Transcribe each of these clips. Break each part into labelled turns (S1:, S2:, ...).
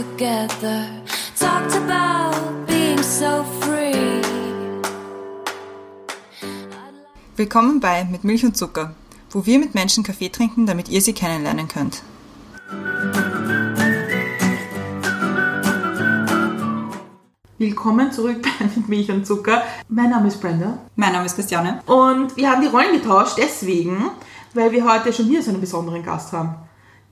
S1: together. Talked about being so free.
S2: Willkommen bei Mit Milch und Zucker, wo wir mit Menschen Kaffee trinken, damit ihr sie kennenlernen könnt.
S3: Willkommen zurück bei Mit Milch und Zucker. Mein Name ist Brenda
S2: Mein Name ist Christiane.
S3: und wir haben die Rollen getauscht deswegen, weil wir heute schon hier so einen besonderen Gast haben.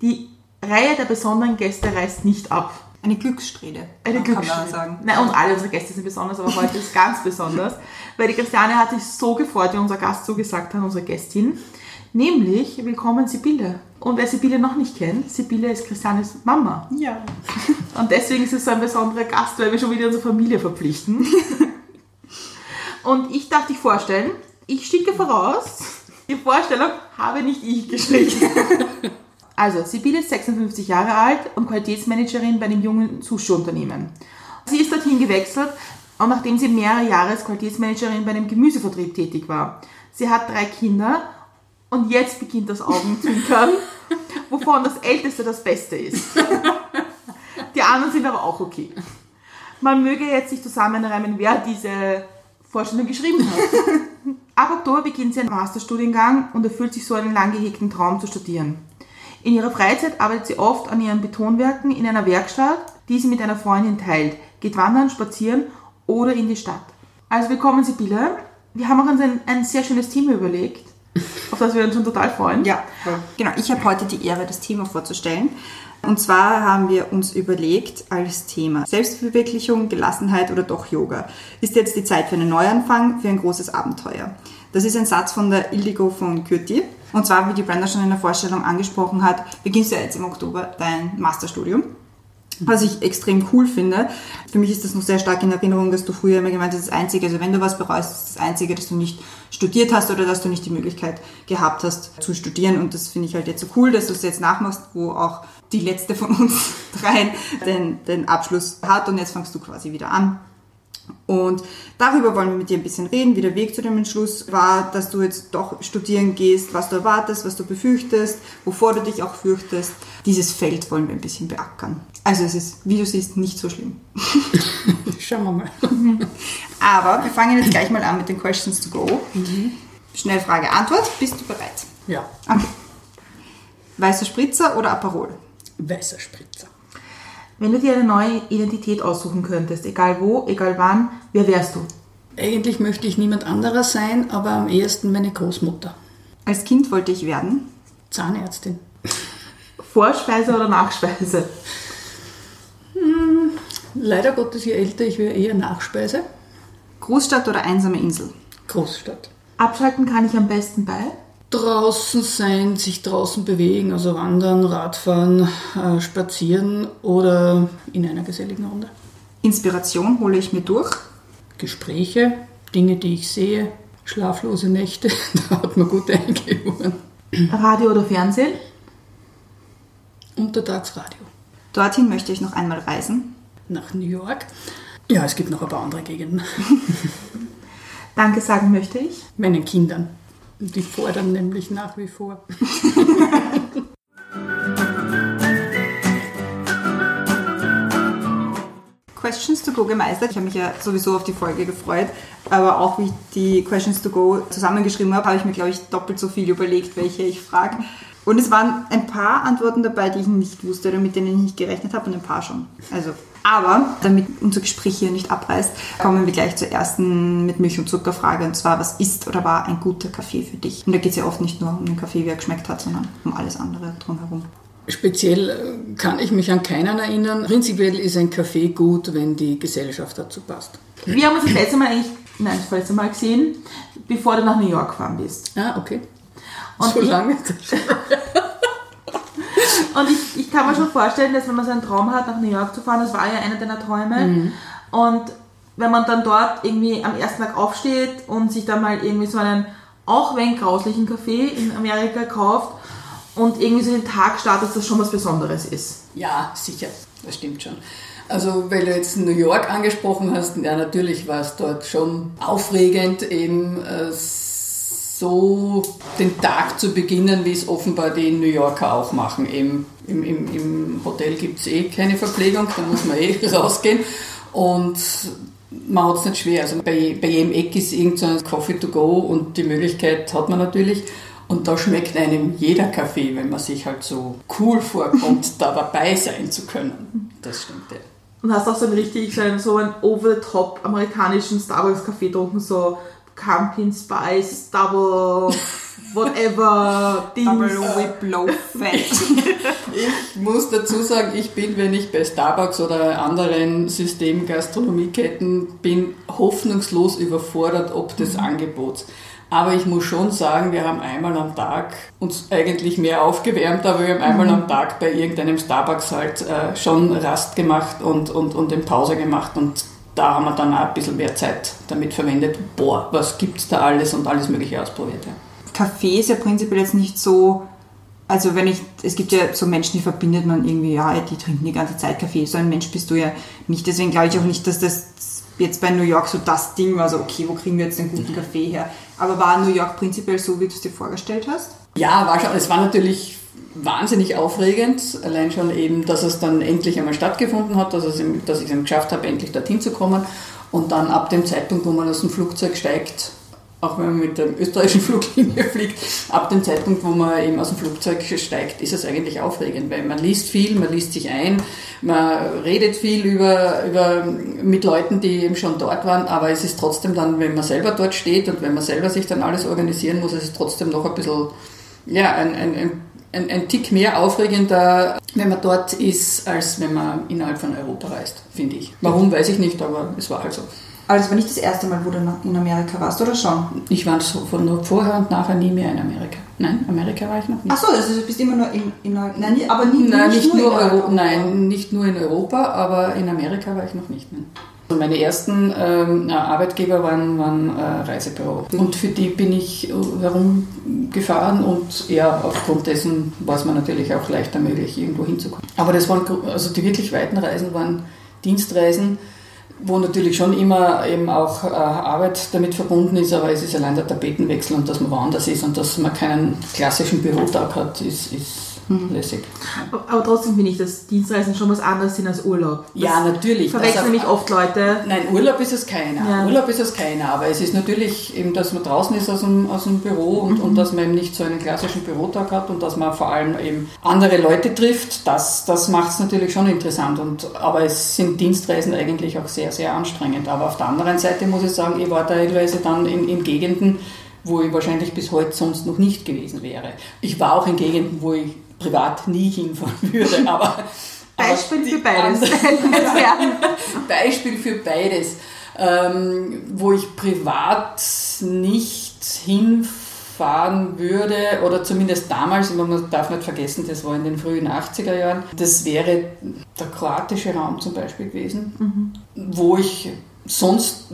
S3: Die Reihe der besonderen Gäste reißt nicht ab.
S2: Eine Glückssträhne.
S3: Eine
S2: kann man
S3: Glückssträhne.
S2: sagen.
S3: Nein, und alle unsere Gäste sind besonders, aber heute ist ganz besonders, weil die Christiane hat sich so gefreut, wie unser Gast so gesagt hat, unsere Gästin. Nämlich, willkommen Sibylle. Und wer Sibylle noch nicht kennt, Sibylle ist Christianes Mama.
S2: Ja.
S3: Und deswegen ist es so ein besonderer Gast, weil wir schon wieder unsere Familie verpflichten. Und ich darf dich vorstellen, ich schicke voraus, die Vorstellung habe nicht ich geschrieben. Also, Sibylle ist 56 Jahre alt und Qualitätsmanagerin bei einem jungen Sushi-Unternehmen. Sie ist dorthin gewechselt, und nachdem sie mehrere Jahre als Qualitätsmanagerin bei einem Gemüsevertrieb tätig war. Sie hat drei Kinder und jetzt beginnt das Augenzwinkern, wovon das älteste das Beste ist. Die anderen sind aber auch okay. Man möge jetzt sich zusammenreimen, wer diese Vorstellung geschrieben hat. Ab Oktober beginnt sie einen Masterstudiengang und erfüllt sich so einen lang gehegten Traum zu studieren. In ihrer Freizeit arbeitet sie oft an ihren Betonwerken in einer Werkstatt, die sie mit einer Freundin teilt, geht wandern, spazieren oder in die Stadt. Also willkommen Sibylle. Wir haben auch uns ein, ein sehr schönes Thema überlegt, auf das wir uns schon total freuen.
S2: Ja, genau. Ich habe heute die Ehre, das Thema vorzustellen. Und zwar haben wir uns überlegt als Thema Selbstverwirklichung, Gelassenheit oder doch Yoga. Ist jetzt die Zeit für einen Neuanfang, für ein großes Abenteuer? Das ist ein Satz von der Ildigo von Kürti. Und zwar, wie die Brenda schon in der Vorstellung angesprochen hat, beginnst du ja jetzt im Oktober dein Masterstudium. Was ich extrem cool finde. Für mich ist das noch sehr stark in Erinnerung, dass du früher immer gemeint hast, das Einzige, also wenn du was bereust, ist das Einzige, dass du nicht studiert hast oder dass du nicht die Möglichkeit gehabt hast zu studieren. Und das finde ich halt jetzt so cool, dass du es jetzt nachmachst, wo auch die letzte von uns dreien den, den Abschluss hat und jetzt fangst du quasi wieder an. Und darüber wollen wir mit dir ein bisschen reden, wie der Weg zu dem Entschluss war, dass du jetzt doch studieren gehst, was du erwartest, was du befürchtest, wovor du dich auch fürchtest. Dieses Feld wollen wir ein bisschen beackern. Also es ist, wie du siehst, nicht so schlimm.
S4: Schauen wir mal.
S2: Aber wir fangen jetzt gleich mal an mit den Questions to go. Schnell Frage, Antwort. Bist du bereit?
S4: Ja,
S2: Okay. Weißer Spritzer oder Aperol?
S4: weißer Spritzer.
S3: Wenn du dir eine neue Identität aussuchen könntest, egal wo, egal wann, wer wärst du?
S4: Eigentlich möchte ich niemand anderer sein, aber am ehesten meine Großmutter.
S2: Als Kind wollte ich werden.
S4: Zahnärztin.
S3: Vorspeise oder Nachspeise?
S4: Leider Gottes, je älter ich wäre, eher Nachspeise.
S2: Großstadt oder einsame Insel?
S4: Großstadt.
S3: Abschalten kann ich am besten bei?
S4: Draußen sein, sich draußen bewegen, also wandern, Radfahren, äh, spazieren oder in einer geselligen Runde.
S2: Inspiration hole ich mir durch.
S4: Gespräche, Dinge, die ich sehe, schlaflose Nächte, da hat man gut eingehoben.
S3: Radio oder Fernsehen?
S4: Untertagsradio.
S2: Dorthin möchte ich noch einmal reisen.
S4: Nach New York. Ja, es gibt noch ein paar andere Gegenden.
S3: Danke sagen möchte ich.
S4: Meinen Kindern. Die fordern nämlich nach wie vor.
S2: Questions to go gemeistert. Ich habe mich ja sowieso auf die Folge gefreut, aber auch wie ich die Questions to go zusammengeschrieben habe, habe ich mir, glaube ich, doppelt so viel überlegt, welche ich frage. Und es waren ein paar Antworten dabei, die ich nicht wusste oder mit denen ich nicht gerechnet habe und ein paar schon. Also, aber damit unser Gespräch hier nicht abreißt, kommen wir gleich zur ersten mit Milch und Zucker Frage und zwar, was ist oder war ein guter Kaffee für dich? Und da geht es ja oft nicht nur um den Kaffee, wie er geschmeckt hat, sondern um alles andere drumherum.
S4: Speziell äh, kann ich mich an keinen erinnern. Prinzipiell ist ein Kaffee gut, wenn die Gesellschaft dazu passt.
S3: Wir haben uns das letzte Mal eigentlich, nein, das letzte Mal gesehen, bevor du nach New York gefahren bist.
S4: Ah, okay.
S3: Und
S4: so lange?
S3: Und ich, ich kann mir schon vorstellen, dass wenn man so einen Traum hat, nach New York zu fahren, das war ja einer deiner Träume. Und wenn man dann dort irgendwie am ersten Tag aufsteht und sich dann mal irgendwie so einen, auch wenn grauslichen Kaffee in Amerika kauft und irgendwie so den Tag startet, dass das schon was Besonderes ist.
S4: Ja, sicher. Das stimmt schon. Also, weil du jetzt New York angesprochen hast, ja, natürlich war es dort schon aufregend, eben äh, so den Tag zu beginnen, wie es offenbar die New Yorker auch machen. Im, im, im, Hotel gibt es eh keine Verpflegung, da muss man eh rausgehen. Und man hat es nicht schwer. Also bei, bei jedem Eck ist irgendein Coffee to go und die Möglichkeit hat man natürlich. Und da schmeckt einem jeder Kaffee, wenn man sich halt so cool vorkommt, da dabei sein zu können. Das stimmt ja.
S3: Und hast auch so einen richtig so einen, so einen over-the-top amerikanischen Starbucks-Kaffee getrunken, so Pumpkin Spice, Double, whatever, Dings.
S2: Double Whip Low Fat.
S4: Ich muss dazu sagen, ich bin, wenn ich bei Starbucks oder anderen Systemgastronomieketten bin, hoffnungslos überfordert ob des Angebots. Aber ich muss schon sagen, wir haben einmal am Tag uns eigentlich mehr aufgewärmt, aber wir haben einmal am Tag bei irgendeinem Starbucks halt äh, schon Rast gemacht und, und, und in Pause gemacht und da haben wir dann auch ein bisschen mehr Zeit damit verwendet. Boah, was gibt's da alles und alles Mögliche ausprobiert. Ja.
S2: Kaffee ist ja prinzipiell jetzt nicht so, also wenn ich, es gibt ja so Menschen, die verbindet man irgendwie, ja, die trinken die ganze Zeit Kaffee. So ein Mensch bist du ja nicht. Deswegen glaube ich auch nicht, dass das jetzt bei New York so das Ding war, so okay, wo kriegen wir jetzt den guten Kaffee her? Aber war New York prinzipiell so, wie du es dir vorgestellt hast?
S4: Ja, war schon, es war natürlich wahnsinnig aufregend, allein schon eben, dass es dann endlich einmal stattgefunden hat, dass, es, dass ich es geschafft habe, endlich dorthin zu kommen. Und dann ab dem Zeitpunkt, wo man aus dem Flugzeug steigt, auch wenn man mit der österreichischen Fluglinie fliegt, ab dem Zeitpunkt, wo man eben aus dem Flugzeug steigt, ist es eigentlich aufregend, weil man liest viel, man liest sich ein, man redet viel über, über, mit Leuten, die eben schon dort waren, aber es ist trotzdem dann, wenn man selber dort steht und wenn man selber sich dann alles organisieren muss, es ist trotzdem noch ein bisschen, ja, ein, ein, ein, ein, Tick mehr aufregender, wenn man dort ist, als wenn man innerhalb von Europa reist, finde ich. Warum, weiß ich nicht, aber es war halt so.
S2: Aber das war nicht das erste Mal, wo du in Amerika warst, oder schon?
S4: Ich war so von nur vorher und nachher nie mehr in Amerika. Nein, Amerika war ich noch nicht.
S2: Ach so, also du bist immer nur in, in Nein, aber nie,
S4: Nein, nicht nur,
S2: in
S4: Euro,
S2: Europa.
S4: nein, nicht nur in Europa, aber in Amerika war ich noch nicht. Nein. Also meine ersten ähm, Arbeitgeber waren, waren äh, Reisebüro. Und für die bin ich äh, herumgefahren und ja, aufgrund dessen war es mir natürlich auch leichter möglich, irgendwo hinzukommen. Aber das waren, also die wirklich weiten Reisen waren Dienstreisen, wo natürlich schon immer eben auch äh, Arbeit damit verbunden ist, aber es ist allein der Tapetenwechsel und dass man woanders ist und dass man keinen klassischen Bürotag hat, ist, ist lässig.
S3: Aber trotzdem finde ich, dass Dienstreisen schon was anderes sind als Urlaub. Das
S4: Ja, natürlich.
S3: Verwechseln nämlich oft Leute.
S4: Nein, Urlaub ist es keiner.
S3: Ja.
S4: Urlaub ist es keiner. Aber es ist natürlich eben, dass man draußen ist aus dem, aus dem Büro und, und dass man eben nicht so einen klassischen Bürotag hat und dass man vor allem eben andere Leute trifft. Das, das macht es natürlich schon interessant. Und, aber es sind Dienstreisen eigentlich auch sehr, sehr anstrengend. Aber auf der anderen Seite muss ich sagen, ich war teilweise dann in, in Gegenden, wo ich wahrscheinlich bis heute sonst noch nicht gewesen wäre. Ich war auch in Gegenden, wo ich privat nie hinfahren würde. Aber,
S3: Beispiel
S4: aber
S3: für beides.
S4: Beispiel für beides, ähm, wo ich privat nicht hinfahren würde, oder zumindest damals, man darf nicht vergessen, das war in den frühen 80er Jahren, das wäre der kroatische Raum zum Beispiel gewesen, wo ich sonst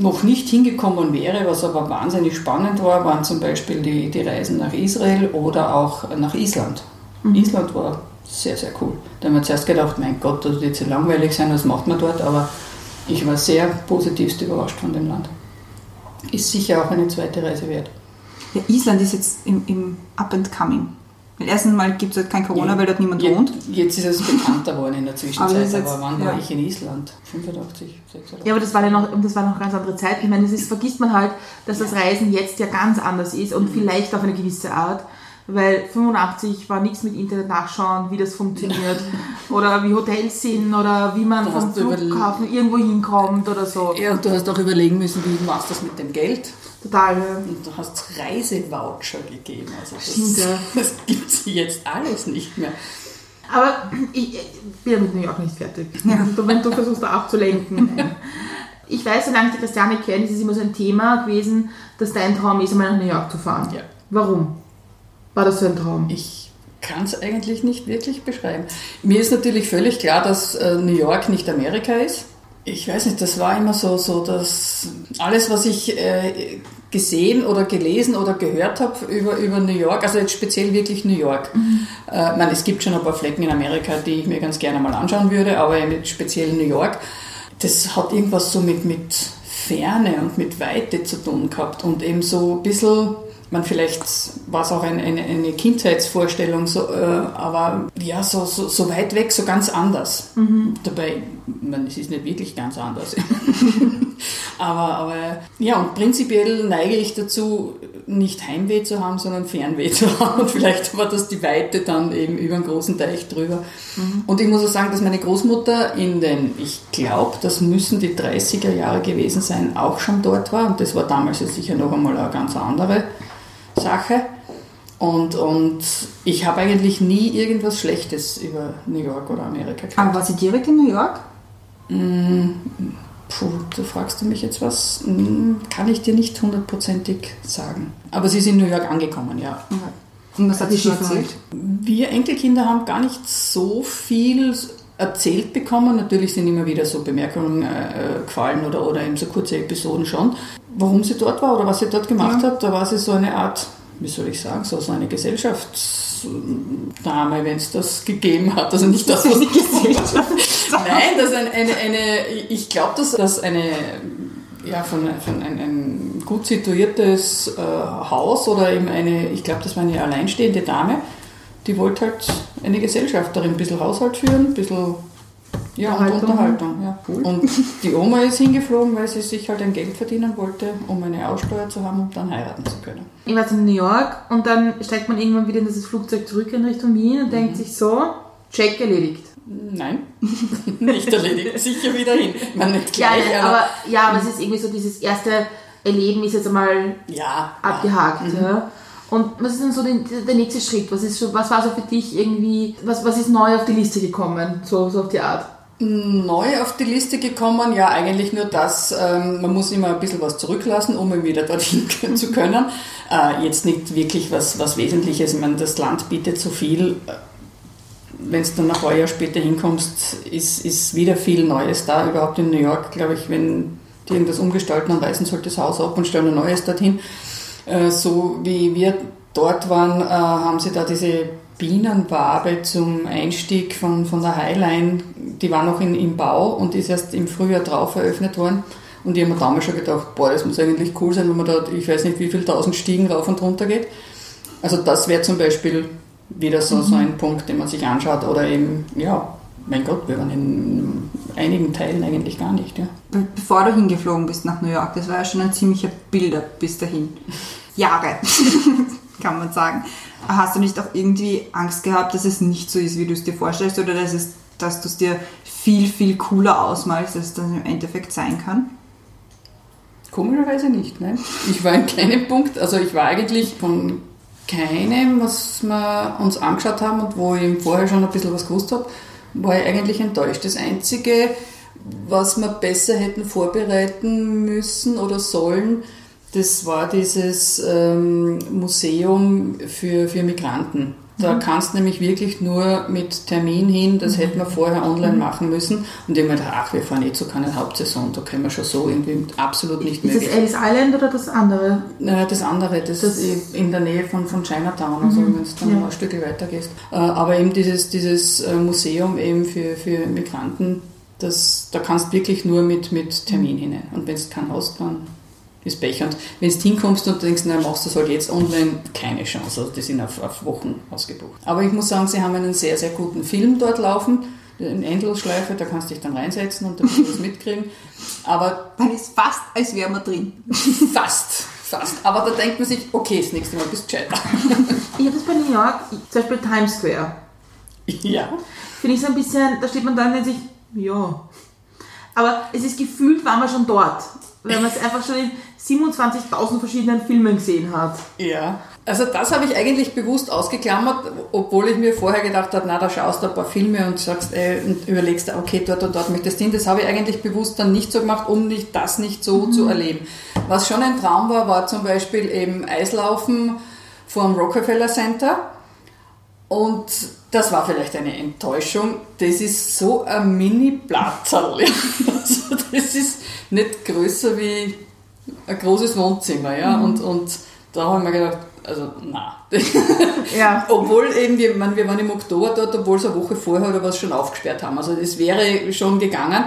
S4: noch nicht hingekommen wäre, was aber wahnsinnig spannend war, waren zum Beispiel die, die Reisen nach Israel oder auch nach Island. Island war sehr, sehr cool. Da haben wir zuerst gedacht, mein Gott, das wird so langweilig sein, was macht man dort, aber ich war sehr positivst überrascht von dem Land. Ist sicher auch eine zweite Reise wert.
S2: Ja, Island ist jetzt im, im Up and Coming. Weil erstens mal gibt es halt kein Corona, weil dort niemand
S4: Je-
S2: wohnt.
S4: Jetzt ist es bekannter worden in der
S2: Aber
S4: Zwischenzeit, aber,
S2: jetzt-
S4: wann
S2: ja.
S4: war ich in Island? 85, 86?
S3: Ja, aber das war ja noch, das war noch ganz andere Zeit. Ich meine, das ist, vergisst man halt, dass das Reisen jetzt ja ganz anders ist und vielleicht auf eine gewisse Art. Weil 85 war nichts mit Internet nachschauen, wie das funktioniert oder wie Hotels sind oder wie man vom Flughafen irgendwo hinkommt oder so.
S4: Ja, und du hast auch überlegen müssen, wie machst du das mit dem Geld?
S3: Total. ja.
S4: Und du hast Reisevoucher gegeben. Also
S3: Stimmt, ja.
S4: das, das gibt es jetzt alles nicht mehr.
S3: Aber ich, ich bin ja mit New York nicht fertig. Du, wenn du versuchst, da abzulenken. Ich weiß, solange ich die Christiane kenne, ist es immer so ein Thema gewesen, dass dein Traum ist, einmal nach New York zu fahren.
S4: Ja.
S3: Warum? War das so ein Traum?
S4: Ich kann es eigentlich nicht wirklich beschreiben. Mir ist natürlich völlig klar, dass äh, New York nicht Amerika ist. Ich weiß nicht, das war immer so, so dass alles, was ich äh, gesehen oder gelesen oder gehört habe über, über New York, also jetzt speziell wirklich New York. Äh, ich meine, es gibt schon ein paar Flecken in Amerika, die ich mir ganz gerne mal anschauen würde, aber speziell New York, das hat irgendwas so mit, mit Ferne und mit Weite zu tun gehabt und eben so ein bisschen, man vielleicht war es auch eine, eine, eine Kindheitsvorstellung, so, äh, aber ja, so, so, so weit weg, so ganz anders. Dabei, man, es ist nicht wirklich ganz anders. aber, aber ja, und prinzipiell neige ich dazu, nicht Heimweh zu haben, sondern Fernweh zu haben. Und vielleicht war das die Weite dann eben über einen großen Teich drüber. Und ich muss auch sagen, dass meine Großmutter in den, ich glaube, das müssen die 30er Jahre gewesen sein, auch schon dort war. Und das war damals ja sicher noch einmal eine ganz andere Sache. Und, und ich habe eigentlich nie irgendwas Schlechtes über New York oder Amerika gehört.
S2: Aber war sie direkt in New York?
S4: Puh, da fragst du mich jetzt was, Hm, kann ich dir nicht hundertprozentig sagen. Aber sie ist in New York angekommen, ja.
S2: Und was hat sie schon erzählt?
S4: Wir Enkelkinder haben gar nicht so viel erzählt bekommen. Natürlich sind immer wieder so Bemerkungen äh, gefallen oder, oder eben so kurze Episoden schon. Warum sie dort war oder was sie dort gemacht hat, da war sie so eine Art, wie soll ich sagen, so, so eine Gesellschaftsdame, wenn es das gegeben hat. Also nicht das, was ich Nein, das ist eine, eine, eine ich glaube, dass das eine, ja, von, von ein, ein gut situiertes äh, Haus oder eben eine, ich glaube, das war eine alleinstehende Dame, die wollte halt eine Gesellschafterin, ein bisschen Haushalt führen, ein bisschen ja, und
S3: Unterhaltung.
S4: Ja. Und die Oma ist hingeflogen, weil sie sich halt ein Geld verdienen wollte, um eine Aussteuer zu haben, um dann heiraten zu können.
S3: Ich war in New York und dann steigt man irgendwann wieder in dieses Flugzeug zurück in Richtung Wien und denkt sich so, check erledigt.
S4: Nein, nicht erledigt, sicher wieder hin. Man nicht
S3: Ja,
S4: gleich,
S3: nein, aber, ja, aber es ist irgendwie so dieses erste Erleben ist jetzt einmal
S4: ja,
S3: abgehakt. Ja. Und was ist denn so der, der nächste Schritt? Was, ist was war so für dich irgendwie, was, was ist neu auf die Liste gekommen? So, so auf die Art.
S4: neu auf die Liste gekommen? Ja, eigentlich nur das, ähm, man muss immer ein bisschen was zurücklassen, um wieder dorthin zu können. Äh, jetzt nicht wirklich was, was Wesentliches. Ich meine, das Land bietet so viel. Wenn du dann ein paar Jahre später hinkommst, ist, ist wieder viel Neues da. Überhaupt in New York, glaube ich, wenn die irgendwas umgestalten, dann reißen sollte das Haus ab und stellen ein neues dorthin. Äh, so wie wir dort waren, äh, haben sie da diese Bienenwabe zum Einstieg von, von der Highline, die war noch in, im Bau und ist erst im Frühjahr drauf eröffnet worden. Und ich habe mir damals schon gedacht, boah, das muss eigentlich cool sein, wenn man da, ich weiß nicht, wie viel tausend Stiegen rauf und runter geht. Also das wäre zum Beispiel wieder so, so ein Punkt, den man sich anschaut. Oder eben, ja, mein Gott, wir waren in einigen Teilen eigentlich gar nicht. Ja.
S2: Be- Bevor du hingeflogen bist nach New York, das war ja schon ein ziemlicher Bilder bis dahin. Jahre, kann man sagen. Hast du nicht auch irgendwie Angst gehabt, dass es nicht so ist, wie du es dir vorstellst, oder dass, es, dass du es dir viel, viel cooler ausmalst, als es dann im Endeffekt sein kann?
S4: Komischerweise nicht, nein. Ich war in keinem Punkt, also ich war eigentlich von keinem, was wir uns angeschaut haben und wo ich vorher schon ein bisschen was gewusst habe, war ich eigentlich enttäuscht. Das Einzige, was wir besser hätten vorbereiten müssen oder sollen, das war dieses ähm, Museum für, für Migranten. Da kannst du nämlich wirklich nur mit Termin hin, das hätten wir vorher online machen müssen. Und ich gedacht, ach, wir fahren eh zu keiner Hauptsaison, da können wir schon so irgendwie absolut nicht
S3: Ist das
S4: möglich.
S3: Ellis Island oder das andere?
S4: Äh, Das andere, das,
S3: Das-
S4: ist in der Nähe von, von Chinatown, also wenn du dann
S3: Ja.
S4: ein Stück weiter gehst. Äh, Aber eben dieses, dieses äh, Museum eben für, für Migranten, das, da kannst du wirklich nur mit, mit Termin hinein. Und wenn du keinen hast, dann ist Pech. Und wenn du hinkommst und denkst, na, machst du das halt jetzt online, keine Chance. Also die sind auf, auf Wochen ausgebucht. Aber ich muss sagen, sie haben einen sehr, sehr guten Film dort laufen. Eine Endlosschleife, da kannst du dich dann reinsetzen und ein bisschen was mitkriegen. Aber
S2: Dann ist fast, als wären wir drin.
S4: Fast, fast. Aber da denkt man sich, okay, das nächste Mal bist du gescheiter.
S3: Ich habe das bei New York, zum Beispiel Times Square.
S4: ja.
S3: Finde ich so ein bisschen, da steht man da und denkt sich, ja. Aber es ist gefühlt, waren wir schon dort. Weil man es einfach schon in 27.000 verschiedenen Filmen gesehen hat.
S4: Ja. Also das habe ich eigentlich bewusst ausgeklammert, obwohl ich mir vorher gedacht habe, na, da schaust du ein paar Filme und sagst, ey, und überlegst, okay, dort und dort möchtest du hin. Das habe ich eigentlich bewusst dann nicht so gemacht, um nicht, das nicht so zu erleben. Was schon ein Traum war, war zum Beispiel eben Eislaufen vom Rockefeller Center. Und das war vielleicht eine Enttäuschung. Das ist so ein Mini-Platzerl. Also das ist nicht größer wie ein großes Wohnzimmer. Ja? Und, und da haben wir gedacht, also na.
S3: Ja.
S4: obwohl eben, wir, man, wir waren im Oktober dort, obwohl es eine Woche vorher oder was schon aufgesperrt haben. Also das wäre schon gegangen.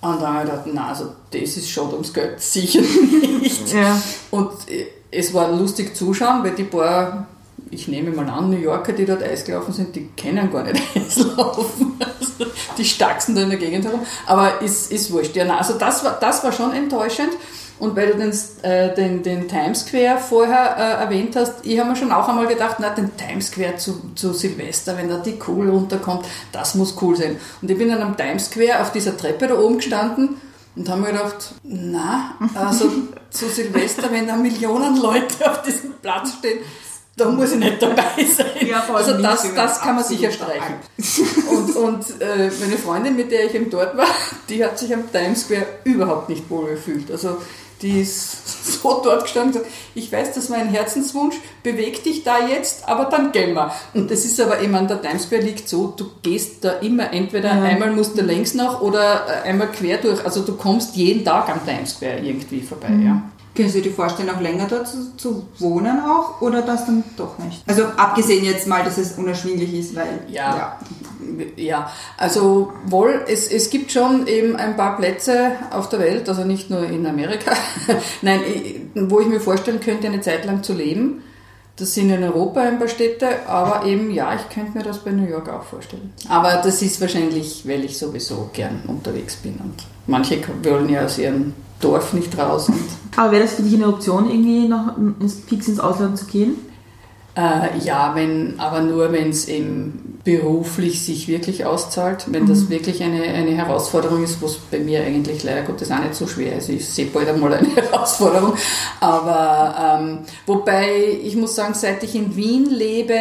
S4: Und dann habe ich gedacht, na, also das ist schon ums Geld sicher nicht.
S3: Ja.
S4: Und äh, es war lustig zuschauen, weil die paar, ich nehme mal an, New Yorker, die dort Eis gelaufen sind, die kennen gar nicht Eislaufen. Also die stachsen da in der Gegend herum. Aber ist, ist wurscht. Ja, na, also das war, das war schon enttäuschend. Und weil du den, äh, den, den Times Square vorher äh, erwähnt hast, ich habe mir schon auch einmal gedacht, na, den Times Square zu, zu Silvester, wenn da die Kugel runterkommt, das muss cool sein. Und ich bin dann am Times Square auf dieser Treppe da oben gestanden und habe mir gedacht, na, also zu Silvester, wenn da Millionen Leute auf diesem Platz stehen, da muss ich nicht dabei sein.
S3: Ja,
S4: also das, das kann man sicher streichen. Und, und äh, meine Freundin, mit der ich eben dort war, die hat sich am Times Square überhaupt nicht wohl gefühlt. Also die ist so dort gestanden und gesagt, ich weiß, das war ein Herzenswunsch, beweg dich da jetzt, aber dann gehen wir. Und das ist aber eben an der Times Square liegt so, du gehst da immer entweder einmal musst du längs noch oder äh, einmal quer durch. Also du kommst jeden Tag am Times Square irgendwie vorbei. Ja.
S2: Können Sie dir vorstellen, auch länger dort zu, zu wohnen auch oder das dann doch nicht? Also abgesehen jetzt mal, dass es unerschwinglich ist, weil
S4: Ja. Ja, also wohl, es, es gibt schon eben ein paar Plätze auf der Welt, also nicht nur in Amerika, nein, wo ich mir vorstellen könnte, eine Zeit lang zu leben. Das sind in Europa ein paar Städte, aber eben, ja, ich könnte mir das bei New York auch vorstellen. Aber das ist wahrscheinlich, weil ich sowieso gern unterwegs bin und manche wollen ja aus ihrem Dorf nicht raus.
S3: Aber wäre das für dich eine Option, irgendwie noch ins Pix ins Ausland zu gehen?
S4: Äh, ja, wenn, aber nur wenn es eben beruflich sich wirklich auszahlt, wenn das wirklich eine, eine Herausforderung ist, was bei mir eigentlich leider Gottes auch nicht so schwer ist. Ich sehe bald einmal eine Herausforderung. Aber ähm, wobei ich muss sagen, seit ich in Wien lebe,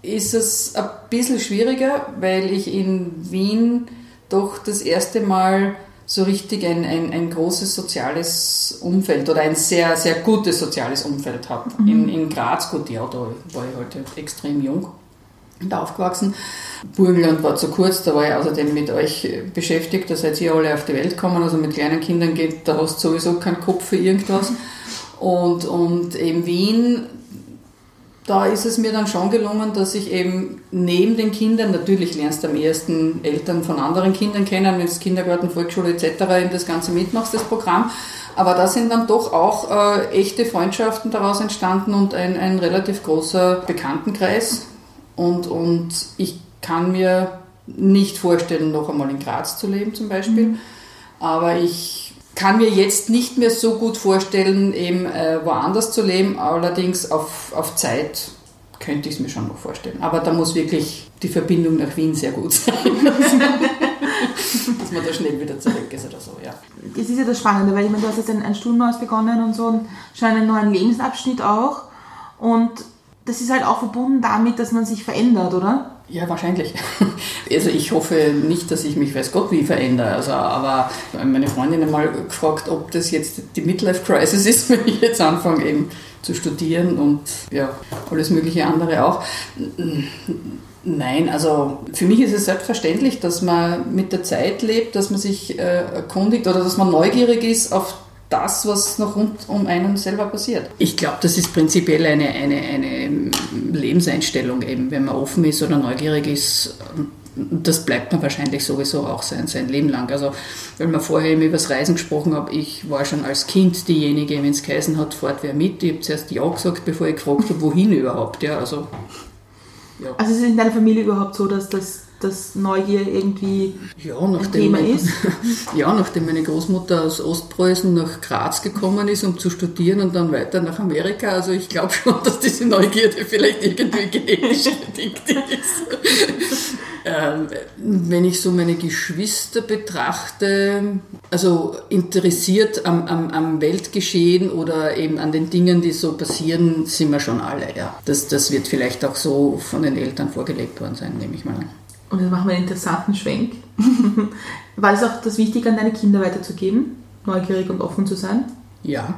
S4: ist es ein bisschen schwieriger, weil ich in Wien doch das erste Mal so richtig ein, ein, ein großes soziales Umfeld oder ein sehr, sehr gutes soziales Umfeld habe. In, in Graz, gut, ja, da war ich halt extrem jung und aufgewachsen. Burgenland war zu kurz, da war ich außerdem mit euch beschäftigt, da seid ihr alle auf die Welt gekommen, also mit kleinen Kindern geht, da hast du sowieso keinen Kopf für irgendwas. Und, und in Wien, da ist es mir dann schon gelungen, dass ich eben neben den Kindern, natürlich lernst du am ersten Eltern von anderen Kindern kennen, wenn du Kindergarten, Volksschule etc. eben das Ganze mitmachst, das Programm. Aber da sind dann doch auch äh, echte Freundschaften daraus entstanden und ein, ein relativ großer Bekanntenkreis. Und, und ich kann mir nicht vorstellen, noch einmal in Graz zu leben zum Beispiel. Aber ich kann mir jetzt nicht mehr so gut vorstellen, eben äh, woanders zu leben. Allerdings auf, auf Zeit könnte ich es mir schon noch vorstellen. Aber da muss wirklich die Verbindung nach Wien sehr gut sein. Dass man da schnell wieder zurück ist oder so, ja.
S3: Das ist ja das Spannende, weil ich meine, du hast jetzt ein, ein Studium aus begonnen und so und schon einen neuen Lebensabschnitt auch. Und das ist halt auch verbunden damit, dass man sich verändert, oder?
S4: Ja, wahrscheinlich. Also ich hoffe nicht, dass ich mich weiß Gott wie verändere. Also, aber meine Freundin hat mal gefragt, ob das jetzt die Midlife Crisis ist, wenn ich jetzt anfange eben zu studieren und ja, alles mögliche andere auch. Nein, also für mich ist es selbstverständlich, dass man mit der Zeit lebt, dass man sich äh, erkundigt oder dass man neugierig ist auf das, was noch rund um einen selber passiert. Ich glaube, das ist prinzipiell eine, eine, eine Lebenseinstellung eben, wenn man offen ist oder neugierig ist. Das bleibt man wahrscheinlich sowieso auch sein, sein Leben lang. Also, weil wir vorher eben über das Reisen gesprochen haben, ich war schon als Kind diejenige, wenn es geheißen hat, fahrt wer mit. Ich habe zuerst Ja gesagt, bevor ich gefragt habe, wohin überhaupt. Ja, also, ja.
S3: Also ist es in deiner Familie überhaupt so, dass das, das Neugier irgendwie
S4: Ja,
S3: ein Thema ist?
S4: ja, nachdem meine Großmutter aus Ostpreußen nach Graz gekommen ist, um zu studieren und dann weiter nach Amerika. Also ich glaube schon, dass diese Neugierde vielleicht irgendwie genetisch bedingt ist. ähm, wenn ich so meine Geschwister betrachte, also interessiert am, am, am Weltgeschehen oder eben an den Dingen, die so passieren, sind wir schon alle. Ja. Das, das wird vielleicht auch so von den Eltern vorgelebt worden sein, nehme ich mal an.
S3: Und jetzt machen wir einen interessanten Schwenk. War es auch das Wichtige, an deine Kinder weiterzugeben? Neugierig und offen zu sein?
S4: Ja.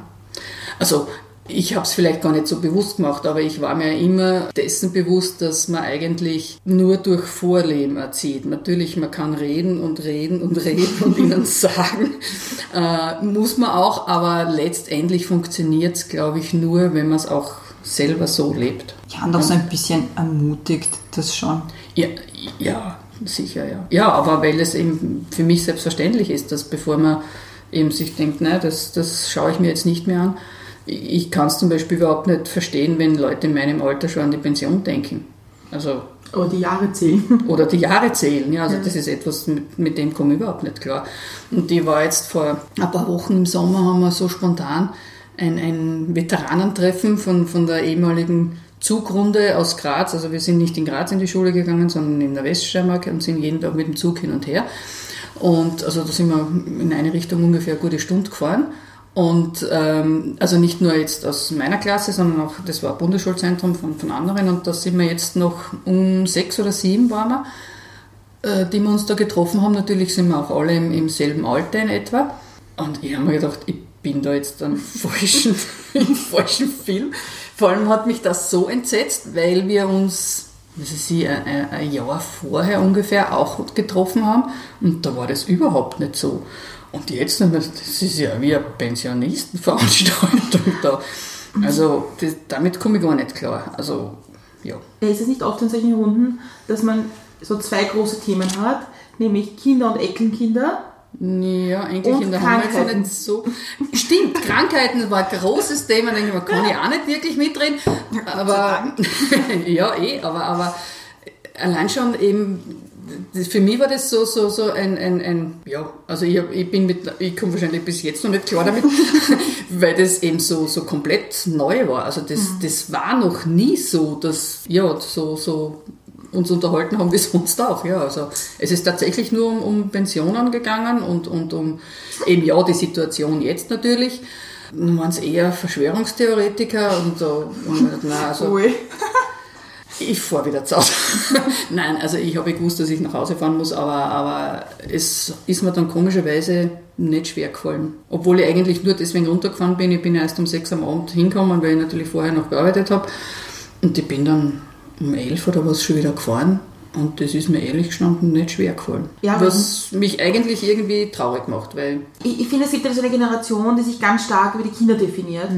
S4: Also ich habe es vielleicht gar nicht so bewusst gemacht, aber ich war mir immer dessen bewusst, dass man eigentlich nur durch Vorleben erzieht. Natürlich, man kann reden und reden und reden und ihnen sagen, äh, muss man auch, aber letztendlich funktioniert es, glaube ich, nur, wenn man es auch selber so lebt.
S2: Ja, und auch so ein bisschen ermutigt das schon.
S4: Ja, ja sicher, ja. Ja, aber weil es eben für mich selbstverständlich ist, dass bevor man eben sich denkt, nein, das, das schaue ich mir jetzt nicht mehr an. Ich kann es zum Beispiel überhaupt nicht verstehen, wenn Leute in meinem Alter schon an die Pension denken. Also
S3: Oder die Jahre zählen.
S4: oder die Jahre zählen. Ja, also das ist etwas, mit, mit dem komme ich überhaupt nicht klar. Und die war jetzt vor ein paar Wochen im Sommer, haben wir so spontan ein, ein Veteranentreffen von, von der ehemaligen Zugrunde aus Graz. Also wir sind nicht in Graz in die Schule gegangen, sondern in der Weststeiermark und sind jeden Tag mit dem Zug hin und her. Und also da sind wir in eine Richtung ungefähr eine gute Stunde gefahren. Und ähm, also nicht nur jetzt aus meiner Klasse, sondern auch, das war Bundesschulzentrum von, von anderen. Und da sind wir jetzt noch um sechs oder sieben waren wir, äh, die wir uns da getroffen haben. Natürlich sind wir auch alle im, im selben Alter in etwa. Und ich habe mir gedacht, ich bin da jetzt am falschen, im falschen Film. Vor allem hat mich das so entsetzt, weil wir uns, weiß ich, ein, ein- ein Jahr vorher ungefähr auch getroffen haben und da war das überhaupt nicht so. Und jetzt, das ist ja wie eine Pensionistenveranstaltung da. Also das, damit komme ich gar nicht klar. Also ja.
S3: Ja, Ist es nicht oft in solchen Runden, dass man so zwei große Themen hat, nämlich Kinder und Enkelkinder?
S4: Ja, Enkelkinder
S3: Und
S4: wir jetzt
S3: Krankheiten.
S4: nicht so. Stimmt, Krankheiten war ein großes Thema, denke ich, man kann ich auch nicht wirklich mitreden. Aber ja, eh, aber, aber allein schon eben, für mich war das so, so, so ein, ein, ein ja, also ich, ich bin mit, ich komme wahrscheinlich bis jetzt noch nicht klar damit, weil das eben so, so komplett neu war. Also das, das war noch nie so, dass, ja, so, so uns unterhalten haben wie sonst auch. Ja, also es ist tatsächlich nur um, um Pensionen gegangen und, und um eben ja die Situation jetzt natürlich. Waren es eher Verschwörungstheoretiker und so. Und, na, also,
S3: Ui.
S4: ich fahre wieder zu Hause. Nein, also ich habe gewusst, dass ich nach Hause fahren muss, aber, aber es ist mir dann komischerweise nicht schwer gefallen. Obwohl ich eigentlich nur deswegen runtergefahren bin. Ich bin erst um sechs am Abend hingekommen, weil ich natürlich vorher noch gearbeitet habe. Und ich bin dann um elf oder was schon wieder gefahren. Und das ist mir ehrlich gestanden nicht schwer gefallen.
S3: Ja,
S4: was mich eigentlich irgendwie traurig macht, weil
S3: Ich, ich finde, es gibt ja so eine Generation, die sich ganz stark über die Kinder definiert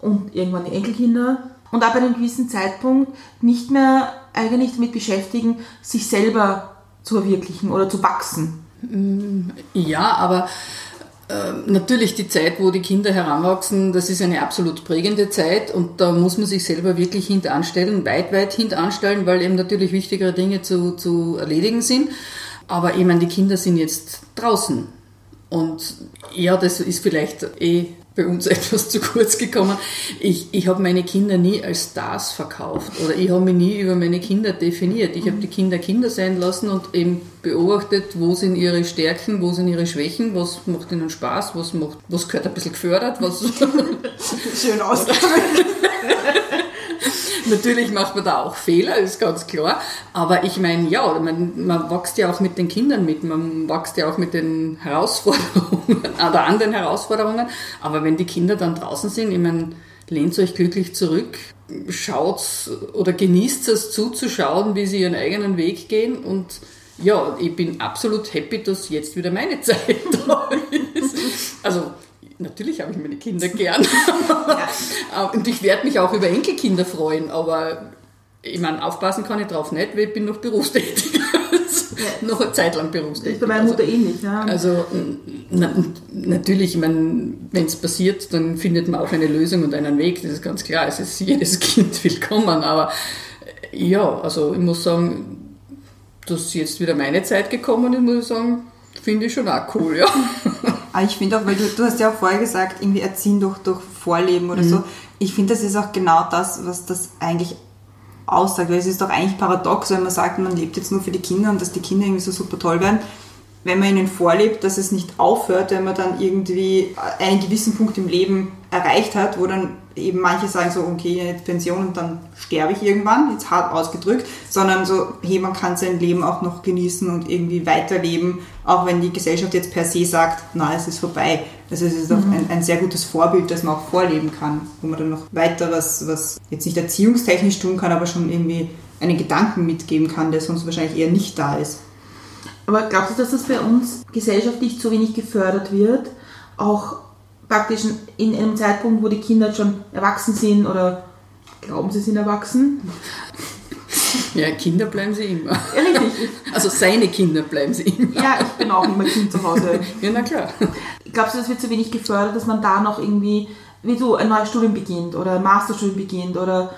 S3: und irgendwann die Enkelkinder und ab einem gewissen Zeitpunkt nicht mehr eigentlich damit beschäftigen, sich selber zu verwirklichen oder zu wachsen.
S4: Ja, aber natürlich die Zeit, wo die Kinder heranwachsen, das ist eine absolut prägende Zeit und da muss man sich selber wirklich hintanstellen, weit, weit hintanstellen, weil eben natürlich wichtigere Dinge zu, zu erledigen sind. Aber ich meine, die Kinder sind jetzt draußen und ja, das ist vielleicht eh bei uns etwas zu kurz gekommen. Ich, ich habe meine Kinder nie als Stars verkauft oder ich habe mich nie über meine Kinder definiert. Ich habe die Kinder Kinder sein lassen und eben beobachtet, wo sind ihre Stärken, wo sind ihre Schwächen, was macht ihnen Spaß, was, macht, was gehört ein bisschen gefördert, was
S3: Schön ausgedrückt.
S4: Natürlich macht man da auch Fehler, ist ganz klar. Aber ich meine, ja, man, man wächst ja auch mit den Kindern mit, man wächst ja auch mit den Herausforderungen oder an den Herausforderungen. Aber wenn die Kinder dann draußen sind, ich meine, lehnt euch glücklich zurück, schaut oder genießt es zuzuschauen, wie sie ihren eigenen Weg gehen und ja, ich bin absolut happy, dass jetzt wieder meine Zeit da ist. Also, natürlich habe ich meine Kinder gern. Und ich werde mich auch über Enkelkinder freuen, aber ich meine, aufpassen kann ich drauf nicht, weil ich bin noch berufstätig. noch eine Zeit lang berufstätig.
S3: ist bei meiner Mutter ähnlich. Ja.
S4: Also na, natürlich, ich meine, wenn es passiert, dann findet man auch eine Lösung und einen Weg, das ist ganz klar. Es ist jedes Kind willkommen, aber äh, ja, also ich muss sagen, dass jetzt wieder meine Zeit gekommen ist, muss ich sagen, finde ich schon auch cool, ja.
S2: Aber ich finde auch, weil du, du hast ja auch vorher gesagt, irgendwie erziehen durch, durch Vorleben oder so. Ich finde, das ist auch genau das, was das eigentlich aussagt. Weil es ist doch eigentlich paradox, wenn man sagt, man lebt jetzt nur für die Kinder und dass die Kinder irgendwie so super toll werden. Wenn man ihnen vorlebt, dass es nicht aufhört, wenn man dann irgendwie einen gewissen Punkt im Leben erreicht hat, wo dann eben manche sagen so, okay, jetzt Pension und dann sterbe ich irgendwann, jetzt hart ausgedrückt, sondern so, hey, man kann sein Leben auch noch genießen und irgendwie weiterleben, auch wenn die Gesellschaft jetzt per se sagt, na, es ist vorbei. Also es ist auch ein, ein sehr gutes Vorbild, das man auch vorleben kann, wo man dann noch weiter was, was jetzt nicht erziehungstechnisch tun kann, aber schon irgendwie einen Gedanken mitgeben kann, der sonst wahrscheinlich eher nicht da ist.
S3: Aber glaubst du, dass das bei uns gesellschaftlich zu wenig gefördert wird? Auch praktisch in einem Zeitpunkt, wo die Kinder schon erwachsen sind oder glauben sie sind erwachsen?
S4: Ja, Kinder bleiben sie immer.
S3: Ja, richtig.
S4: Also seine Kinder bleiben sie immer.
S3: Ja, ich bin auch immer Kind zu Hause.
S4: Ja, na klar.
S3: Glaubst du, das wird zu wenig gefördert, dass man da noch irgendwie, wie du, ein neues Studium beginnt oder ein Masterstudium beginnt oder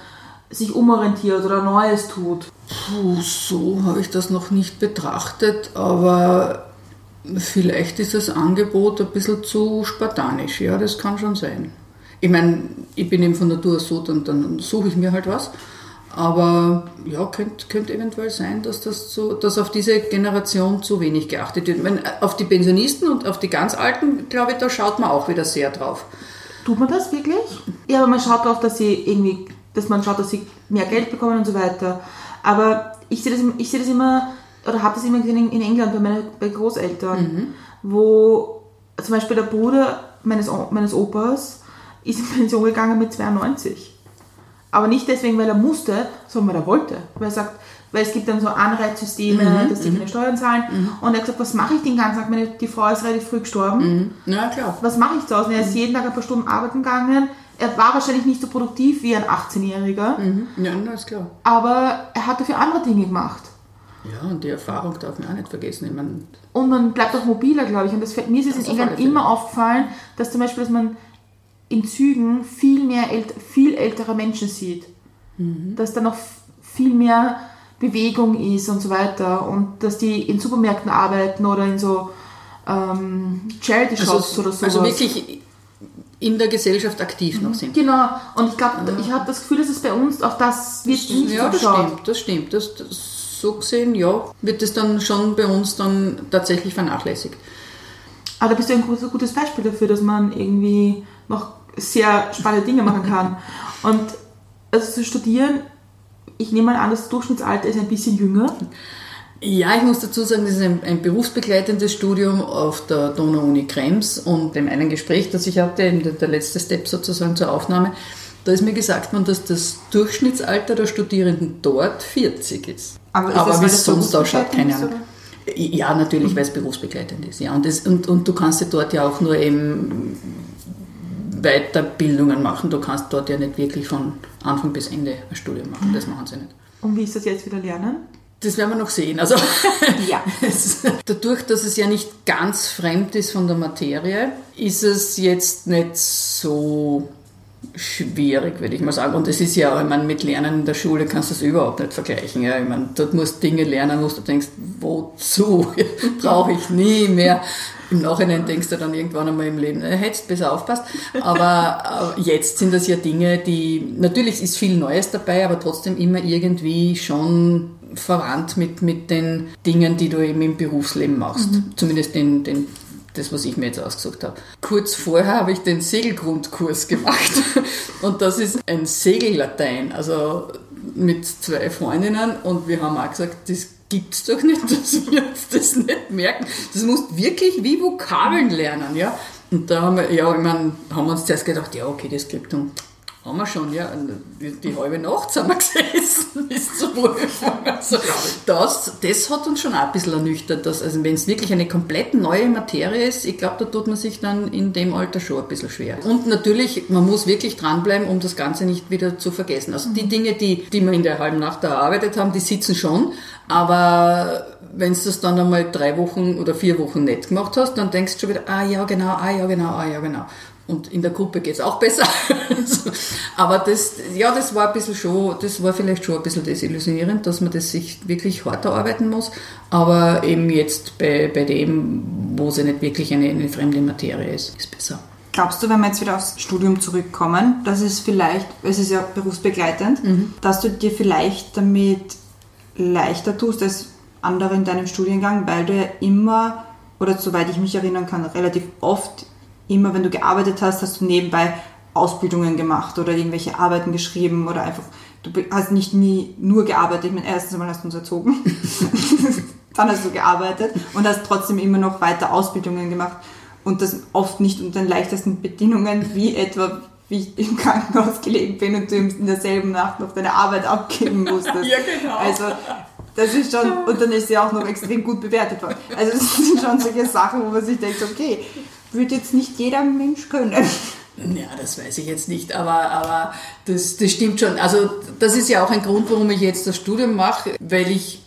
S3: sich umorientiert oder Neues tut?
S4: Puh, so habe ich das noch nicht betrachtet, aber vielleicht ist das Angebot ein bisschen zu spartanisch. Ja, das kann schon sein. Ich meine, ich bin eben von Natur so, dann, dann suche ich mir halt was. Aber ja, könnte könnt eventuell sein, dass, das so, dass auf diese Generation zu wenig geachtet wird. Meine, auf die Pensionisten und auf die ganz Alten, glaube ich, da schaut man auch wieder sehr drauf.
S3: Tut man das wirklich? Ja, aber man schaut darauf, dass sie irgendwie, dass man schaut, dass sie mehr Geld bekommen und so weiter. Aber ich sehe das, ich sehe das immer, oder habe das immer gesehen in, England bei meinen bei Großeltern, wo zum Beispiel der Bruder meines, meines Opas ist in Pension gegangen mit 92. Aber nicht deswegen, weil er musste, sondern weil er wollte. Weil er sagt, weil es gibt dann so Anreizsysteme, dass die keine Steuern zahlen. Und er hat gesagt, was mache ich den ganzen Tag? Meine, die Frau ist relativ früh gestorben
S4: Na klar.
S3: was mache ich zu Hause? Und Er ist jeden Tag ein paar Stunden arbeiten gegangen. Er war wahrscheinlich nicht so produktiv wie ein 18-Jähriger,
S4: Ja, na, ist klar.
S3: aber er hat dafür andere Dinge gemacht.
S4: Ja, und die Erfahrung darf man auch nicht vergessen. Ich meine,
S3: Und man bleibt auch mobiler, glaube ich. Und das, fällt- mir ist es
S4: Das
S3: in England immer aufgefallen, dass zum Beispiel, dass man in Zügen viel mehr viel ältere Menschen sieht.
S4: Mhm.
S3: Dass da noch viel mehr Bewegung ist und so weiter. Und dass die in Supermärkten arbeiten oder in so ähm, Charity-Shops oder sowas.
S4: also wirklich in der Gesellschaft aktiv noch sind.
S3: Genau, und ich glaube, ich habe das Gefühl, dass es bei uns auf das wird nicht
S4: Ja, das stimmt, das stimmt. Das, das, so gesehen, ja, wird es dann schon bei uns dann tatsächlich vernachlässigt.
S3: Aber da bist du ein gutes, gutes Beispiel dafür, dass man irgendwie noch sehr spannende Dinge machen kann. Und also zu studieren, ich nehme mal an, das Durchschnittsalter ist ein bisschen jünger.
S4: Ja, ich muss dazu sagen, das ist ein, ein berufsbegleitendes Studium auf der Donau-Uni Krems und dem einen Gespräch, das ich hatte, der, letzte Step sozusagen zur Aufnahme, da ist mir gesagt worden, dass das Durchschnittsalter der Studierenden dort 40 ist.
S2: Aber ist
S4: Aber
S2: das,
S4: wie es sonst ausschaut, keine Ahnung. Ja, natürlich, weil es berufsbegleitend ist. Ja. Und, das, und, und du kannst ja dort ja auch nur eben Weiterbildungen machen. Du kannst dort ja nicht wirklich von Anfang bis Ende ein Studium machen. Das machen sie nicht.
S3: Und wie ist das jetzt wieder lernen?
S4: Das werden wir noch sehen. Also
S3: Ja.
S4: dadurch, dass es ja nicht ganz fremd ist von der Materie, ist es jetzt nicht so schwierig, würde ich mal sagen. Und es ist ja auch, ich meine, mit Lernen in der Schule kannst du es überhaupt nicht vergleichen. Ja. Ich meine, dort musst du Dinge lernen, wo du denkst, wozu? Brauche ich nie mehr. Im Nachhinein denkst du dann irgendwann einmal im Leben, äh, hättest besser aufpasst. Aber äh, jetzt sind das ja Dinge, die, natürlich ist viel Neues dabei, aber trotzdem immer irgendwie schon verwandt mit, mit den Dingen, die du eben im Berufsleben machst. Zumindest den, den, das, was ich mir jetzt ausgesucht habe. Kurz vorher habe ich den Segelgrundkurs gemacht. Und das ist ein Segellatein, also mit zwei Freundinnen. Und wir haben auch gesagt, das gibt's doch nicht, dass wir uns das nicht merken. Das musst wirklich wie Vokabeln lernen, ja. Und da haben wir, ja, ich meine, haben wir uns zuerst gedacht, ja, okay, das gibt dann haben wir schon, ja. Die, die halbe Nacht sind wir gesessen bis zur Prüfung. Also das, das hat uns schon auch ein bisschen ernüchtert. Dass, also wenn es wirklich eine komplett neue Materie ist, ich glaube, da tut man sich dann in dem Alter schon ein bisschen schwer. Und natürlich, man muss wirklich dranbleiben, um das Ganze nicht wieder zu vergessen. Also die Dinge, die, die wir in der halben Nacht erarbeitet haben, die sitzen schon. Aber wenn du das dann einmal drei Wochen oder vier Wochen nicht gemacht hast, dann denkst du schon wieder, ah ja genau, ah ja genau, ah ja genau. Und in der Gruppe geht es auch besser. Aber das, ja, das war ein bisschen schon, das war vielleicht schon ein bisschen desillusionierend, dass man das sich wirklich hart erarbeiten muss. Aber eben jetzt bei, bei dem, wo es ja nicht wirklich eine, eine fremde Materie ist, ist besser.
S2: Glaubst du, wenn wir jetzt wieder aufs Studium zurückkommen, dass es vielleicht, es ist ja berufsbegleitend, dass du dir vielleicht damit leichter tust als andere in deinem Studiengang, weil du ja immer, oder soweit ich mich erinnern kann, relativ oft, immer wenn du gearbeitet hast, hast du nebenbei Ausbildungen gemacht oder irgendwelche Arbeiten geschrieben oder einfach, du hast nicht nie nur gearbeitet. Ich meine, erstens einmal hast du uns erzogen, dann hast du gearbeitet und hast trotzdem immer noch weiter Ausbildungen gemacht und das oft nicht unter den leichtesten Bedingungen, wie etwa wie ich im Krankenhaus gelegen bin und du in derselben Nacht noch deine Arbeit abgeben musstest.
S4: Ja, genau.
S2: Also das ist schon, und dann ist sie auch noch extrem gut bewertet worden. Also das sind schon solche Sachen, wo man sich denkt, okay, würde jetzt nicht jeder Mensch können.
S4: Ja, das weiß ich jetzt nicht, aber, aber das, das stimmt schon. Also das ist ja auch ein Grund, warum ich jetzt das Studium mache, weil ich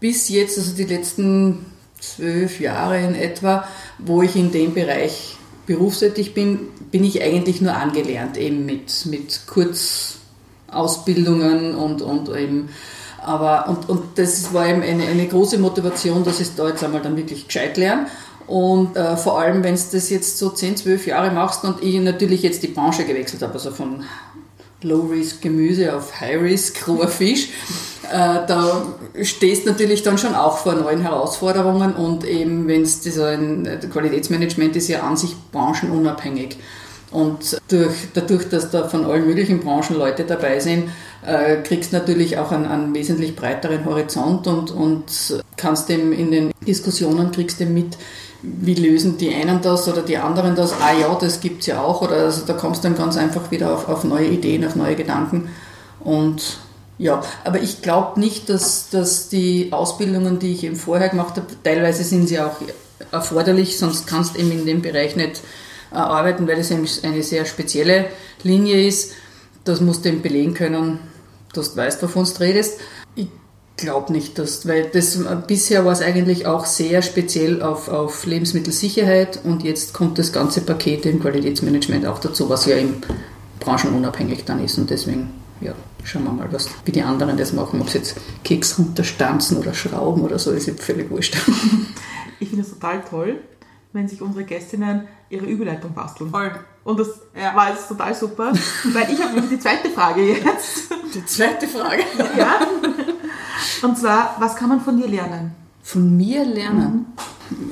S4: bis jetzt, also die letzten zwölf Jahre in etwa, wo ich in dem Bereich berufstätig bin, bin ich eigentlich nur angelernt, eben mit, mit Kurzausbildungen und, und eben aber, und, und das war eben eine, eine große Motivation, dass ich da jetzt einmal dann wirklich gescheit lerne. Und äh, vor allem, wenn du das jetzt so 10, 12 Jahre machst und ich natürlich jetzt die Branche gewechselt habe, also von Low-Risk-Gemüse auf High-Risk, roher Fisch, äh, da stehst natürlich dann schon auch vor neuen Herausforderungen und eben, wenn es ein Qualitätsmanagement ist ja an sich branchenunabhängig. Und durch, dadurch, dass da von allen möglichen Branchen Leute dabei sind, äh, kriegst natürlich auch einen, einen, wesentlich breiteren Horizont und, und kannst dem in den Diskussionen kriegst dem mit, wie lösen die einen das oder die anderen das? Ah ja, das gibt es ja auch. Oder also da kommst du dann ganz einfach wieder auf, auf neue Ideen, auf neue Gedanken. Und ja, aber ich glaube nicht, dass, dass die Ausbildungen, die ich eben vorher gemacht habe, teilweise sind sie auch erforderlich, sonst kannst du eben in dem Bereich nicht äh, arbeiten, weil es eine sehr spezielle Linie ist. Das musst du eben belegen können, dass du weißt, wovon du redest. Ich glaube nicht, dass, weil das bisher war es eigentlich auch sehr speziell auf, auf Lebensmittelsicherheit und jetzt kommt das ganze Paket im Qualitätsmanagement auch dazu, was ja eben branchenunabhängig dann ist und deswegen, ja, schauen wir mal, was, wie die anderen das machen, ob sie jetzt Keks runterstanzen oder schrauben oder so, ist völlig wurscht.
S3: Ich finde es total toll, wenn sich unsere Gästinnen ihre Überleitung basteln.
S2: Voll.
S3: Und das ja. war jetzt total super, weil ich habe die zweite Frage jetzt.
S4: Die zweite Frage?
S3: Ja. Und zwar, was kann man von dir lernen?
S4: Von mir lernen?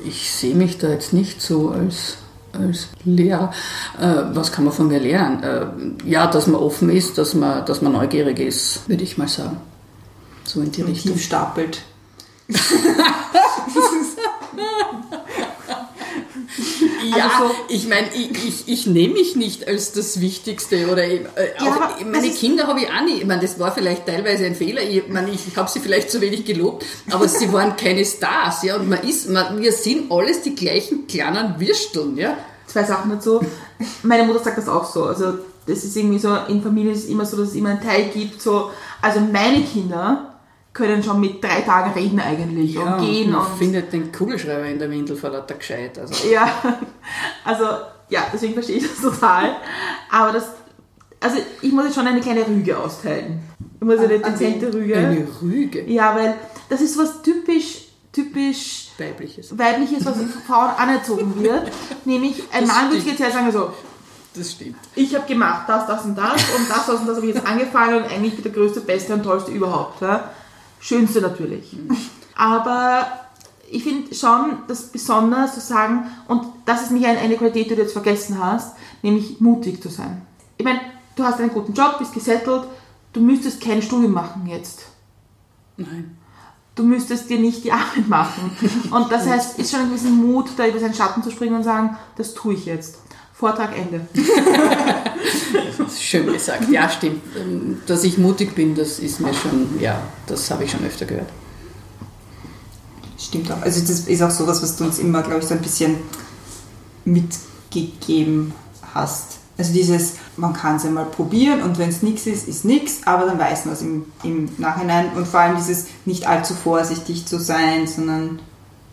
S4: Ich sehe mich da jetzt nicht so als, als Lehrer. Äh, was kann man von mir lernen? Äh, ja, dass man offen ist, dass man, dass man neugierig ist, würde ich mal sagen. So in die
S2: Und
S4: Richtung.
S2: Tief stapelt.
S4: Ja, also so, ich meine, ich, ich, ich nehme mich nicht als das Wichtigste. Oder äh, auch, ja, meine Kinder habe ich auch nicht. Ich meine, das war vielleicht teilweise ein Fehler. Ich meine, ich habe sie vielleicht zu wenig gelobt, aber sie waren keine Stars. Ja, und man ist, man, wir sind alles die gleichen kleinen Würsteln. Ja.
S3: Zwei Sachen dazu. Meine Mutter sagt das auch so. Also, das ist irgendwie so, in Familien ist es immer so, dass es immer einen Teil gibt. So, also meine Kinder können schon mit drei Tagen reden eigentlich
S4: ja,
S3: und gehen.
S4: Man
S3: und
S4: findet den Kugelschreiber in der Windel vor lauter gescheit. Also.
S3: Ja, also ja, deswegen verstehe ich das total. Aber das, also ich muss jetzt schon eine kleine Rüge austeilen. Ich muss eine dezente Rüge.
S4: Eine Rüge?
S3: Ja, weil das ist was typisch, typisch
S4: weibliches,
S3: weibliches was Frauen anerzogen wird. Nämlich ein das Mann würde jetzt ja sagen so,
S4: das stimmt.
S3: Ich habe gemacht das, das und das und das, das und das habe ich jetzt angefangen und eigentlich bin der größte, beste und tollste überhaupt. Ja? Schönste natürlich. Aber ich finde schon das besonders zu sagen, und das ist nicht eine Qualität, die du jetzt vergessen hast, nämlich mutig zu sein. Ich meine, du hast einen guten Job, bist gesettelt, du müsstest kein Studium machen jetzt.
S4: Nein.
S3: Du müsstest dir nicht die Arbeit machen. Und das heißt, ist schon ein gewisser Mut, da über seinen Schatten zu springen und sagen, das tue ich jetzt. Vortrag Ende.
S4: Schön gesagt. Ja, stimmt. Dass ich mutig bin, das ist mir schon, ja, das habe ich schon öfter gehört.
S2: Stimmt auch. Also das ist auch sowas, was du uns immer, glaube ich, so ein bisschen mitgegeben hast. Also dieses, man kann es einmal probieren und wenn es nichts ist, ist nichts, aber dann weiß man es im, im Nachhinein. Und vor allem dieses nicht allzu vorsichtig zu sein, sondern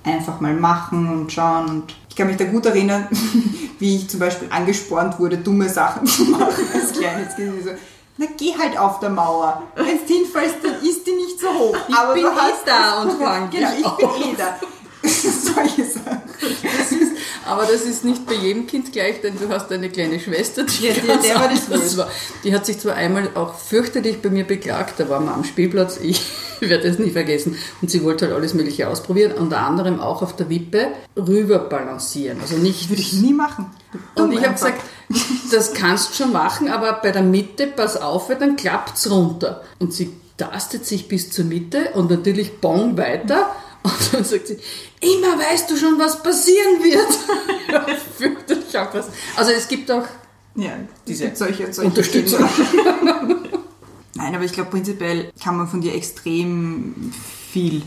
S2: einfach mal machen und schauen. Und ich kann mich da gut erinnern, wie ich zum Beispiel angespornt wurde, dumme Sachen zu machen als kleines Kind. So, na geh halt auf der Mauer. Wenn du hinfällst, dann ist die nicht so hoch.
S4: Ich Aber bin eh da und fang
S2: Genau, ich bin eh da. Solche Sachen.
S4: Das ist, aber das ist nicht bei jedem Kind gleich, denn du hast eine kleine Schwester, die,
S2: ja, die, der war das
S4: war. Die hat sich zwar einmal auch fürchterlich bei mir beklagt, da waren wir am Spielplatz, ich werde es nie vergessen, und sie wollte halt alles Mögliche ausprobieren, unter anderem auch auf der Wippe rüber balancieren. Also nicht,
S2: Würde ich nie machen.
S4: Und ich habe gesagt, das kannst du schon machen, aber bei der Mitte, pass auf, weil dann klappt es runter. Und sie tastet sich bis zur Mitte und natürlich bong weiter. Und dann sagt sie, immer weißt du schon, was passieren wird. Fürchterlich auch was. Also es gibt auch
S2: ja,
S4: diese
S2: solche, solche
S4: Unterstützung.
S2: Nein, aber ich glaube prinzipiell kann man von dir extrem viel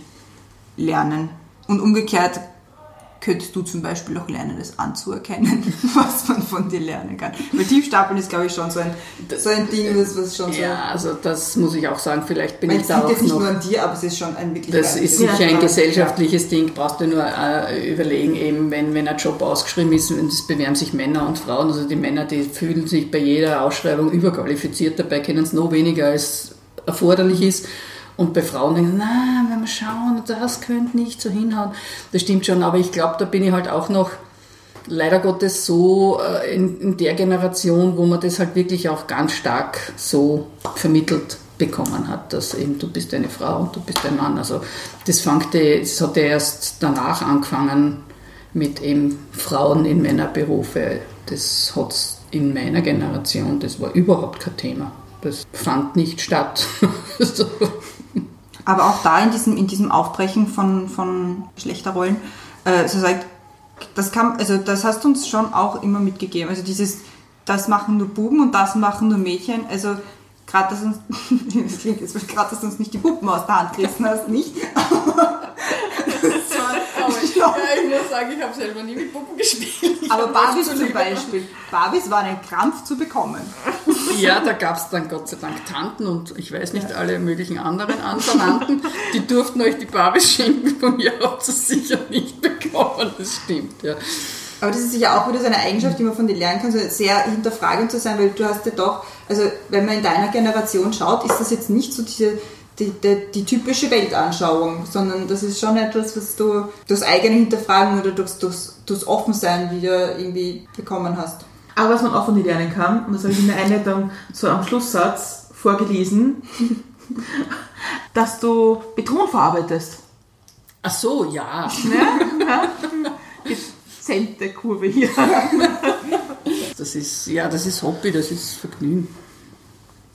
S2: lernen. Und umgekehrt könntest du zum Beispiel auch lernen, das anzuerkennen, was man von dir lernen kann. Weil Tiefstapeln ist, glaube ich, schon so ein, so ein Ding, das was schon so...
S4: Ja, also das muss ich auch sagen, vielleicht bin ich da auch
S2: jetzt nicht nur an dir, aber es ist schon ein wirklich...
S4: Das ist sicher ein gesellschaftliches Ding, brauchst du nur äh, überlegen, eben wenn, wenn ein Job ausgeschrieben ist, und es bewerben sich Männer und Frauen, also die Männer, die fühlen sich bei jeder Ausschreibung überqualifiziert, dabei kennen es noch weniger als erforderlich ist. Und bei Frauen denken, na, wenn wir schauen, das könnte nicht so hinhauen. Das stimmt schon, aber ich glaube, da bin ich halt auch noch leider Gottes so äh, in, in der Generation, wo man das halt wirklich auch ganz stark so vermittelt bekommen hat, dass eben du bist eine Frau und du bist ein Mann. Also das fangte, das hat ja erst danach angefangen mit eben Frauen in Männerberufe. Das hat in meiner Generation, das war überhaupt kein Thema. Das fand nicht statt.
S2: Aber auch da in diesem, in diesem Aufbrechen von, von Geschlechterrollen, äh, so sagt, das kann, also das hast du uns schon auch immer mitgegeben. Also dieses, das machen nur Buben und das machen nur Mädchen. Also gerade, dass uns, das klingt jetzt gerade, dass du uns nicht die Puppen aus der Hand gerissen hast, nicht?
S4: ja, ich muss sagen, ich habe selber nie mit Puppen gespielt.
S2: Aber Barbies zum Beispiel. Barbies waren ein Krampf zu bekommen.
S4: Ja, da gab es dann Gott sei Dank Tanten und ich weiß nicht, alle möglichen anderen Anverwandten, die durften euch die Barbies schenken, von mir habt ihr sicher nicht bekommen, das stimmt, ja.
S2: Aber das ist sicher auch wieder so eine Eigenschaft, die man von dir lernen kann, so sehr hinterfragend zu sein, weil du hast ja doch, also wenn man in deiner Generation schaut, ist das jetzt nicht so diese, die, die, die typische Weltanschauung, sondern das ist schon etwas, was du durchs eigene Hinterfragen oder durchs, durchs, durchs Offensein wieder irgendwie bekommen hast.
S3: Aber was man auch von dir lernen kann, und das habe ich in der Einleitung so am Schlusssatz vorgelesen, dass du Beton verarbeitest.
S4: Ach so, ja.
S3: Dezente Kurve hier.
S4: Das ist, ja, das ist Hobby, das ist Vergnügen.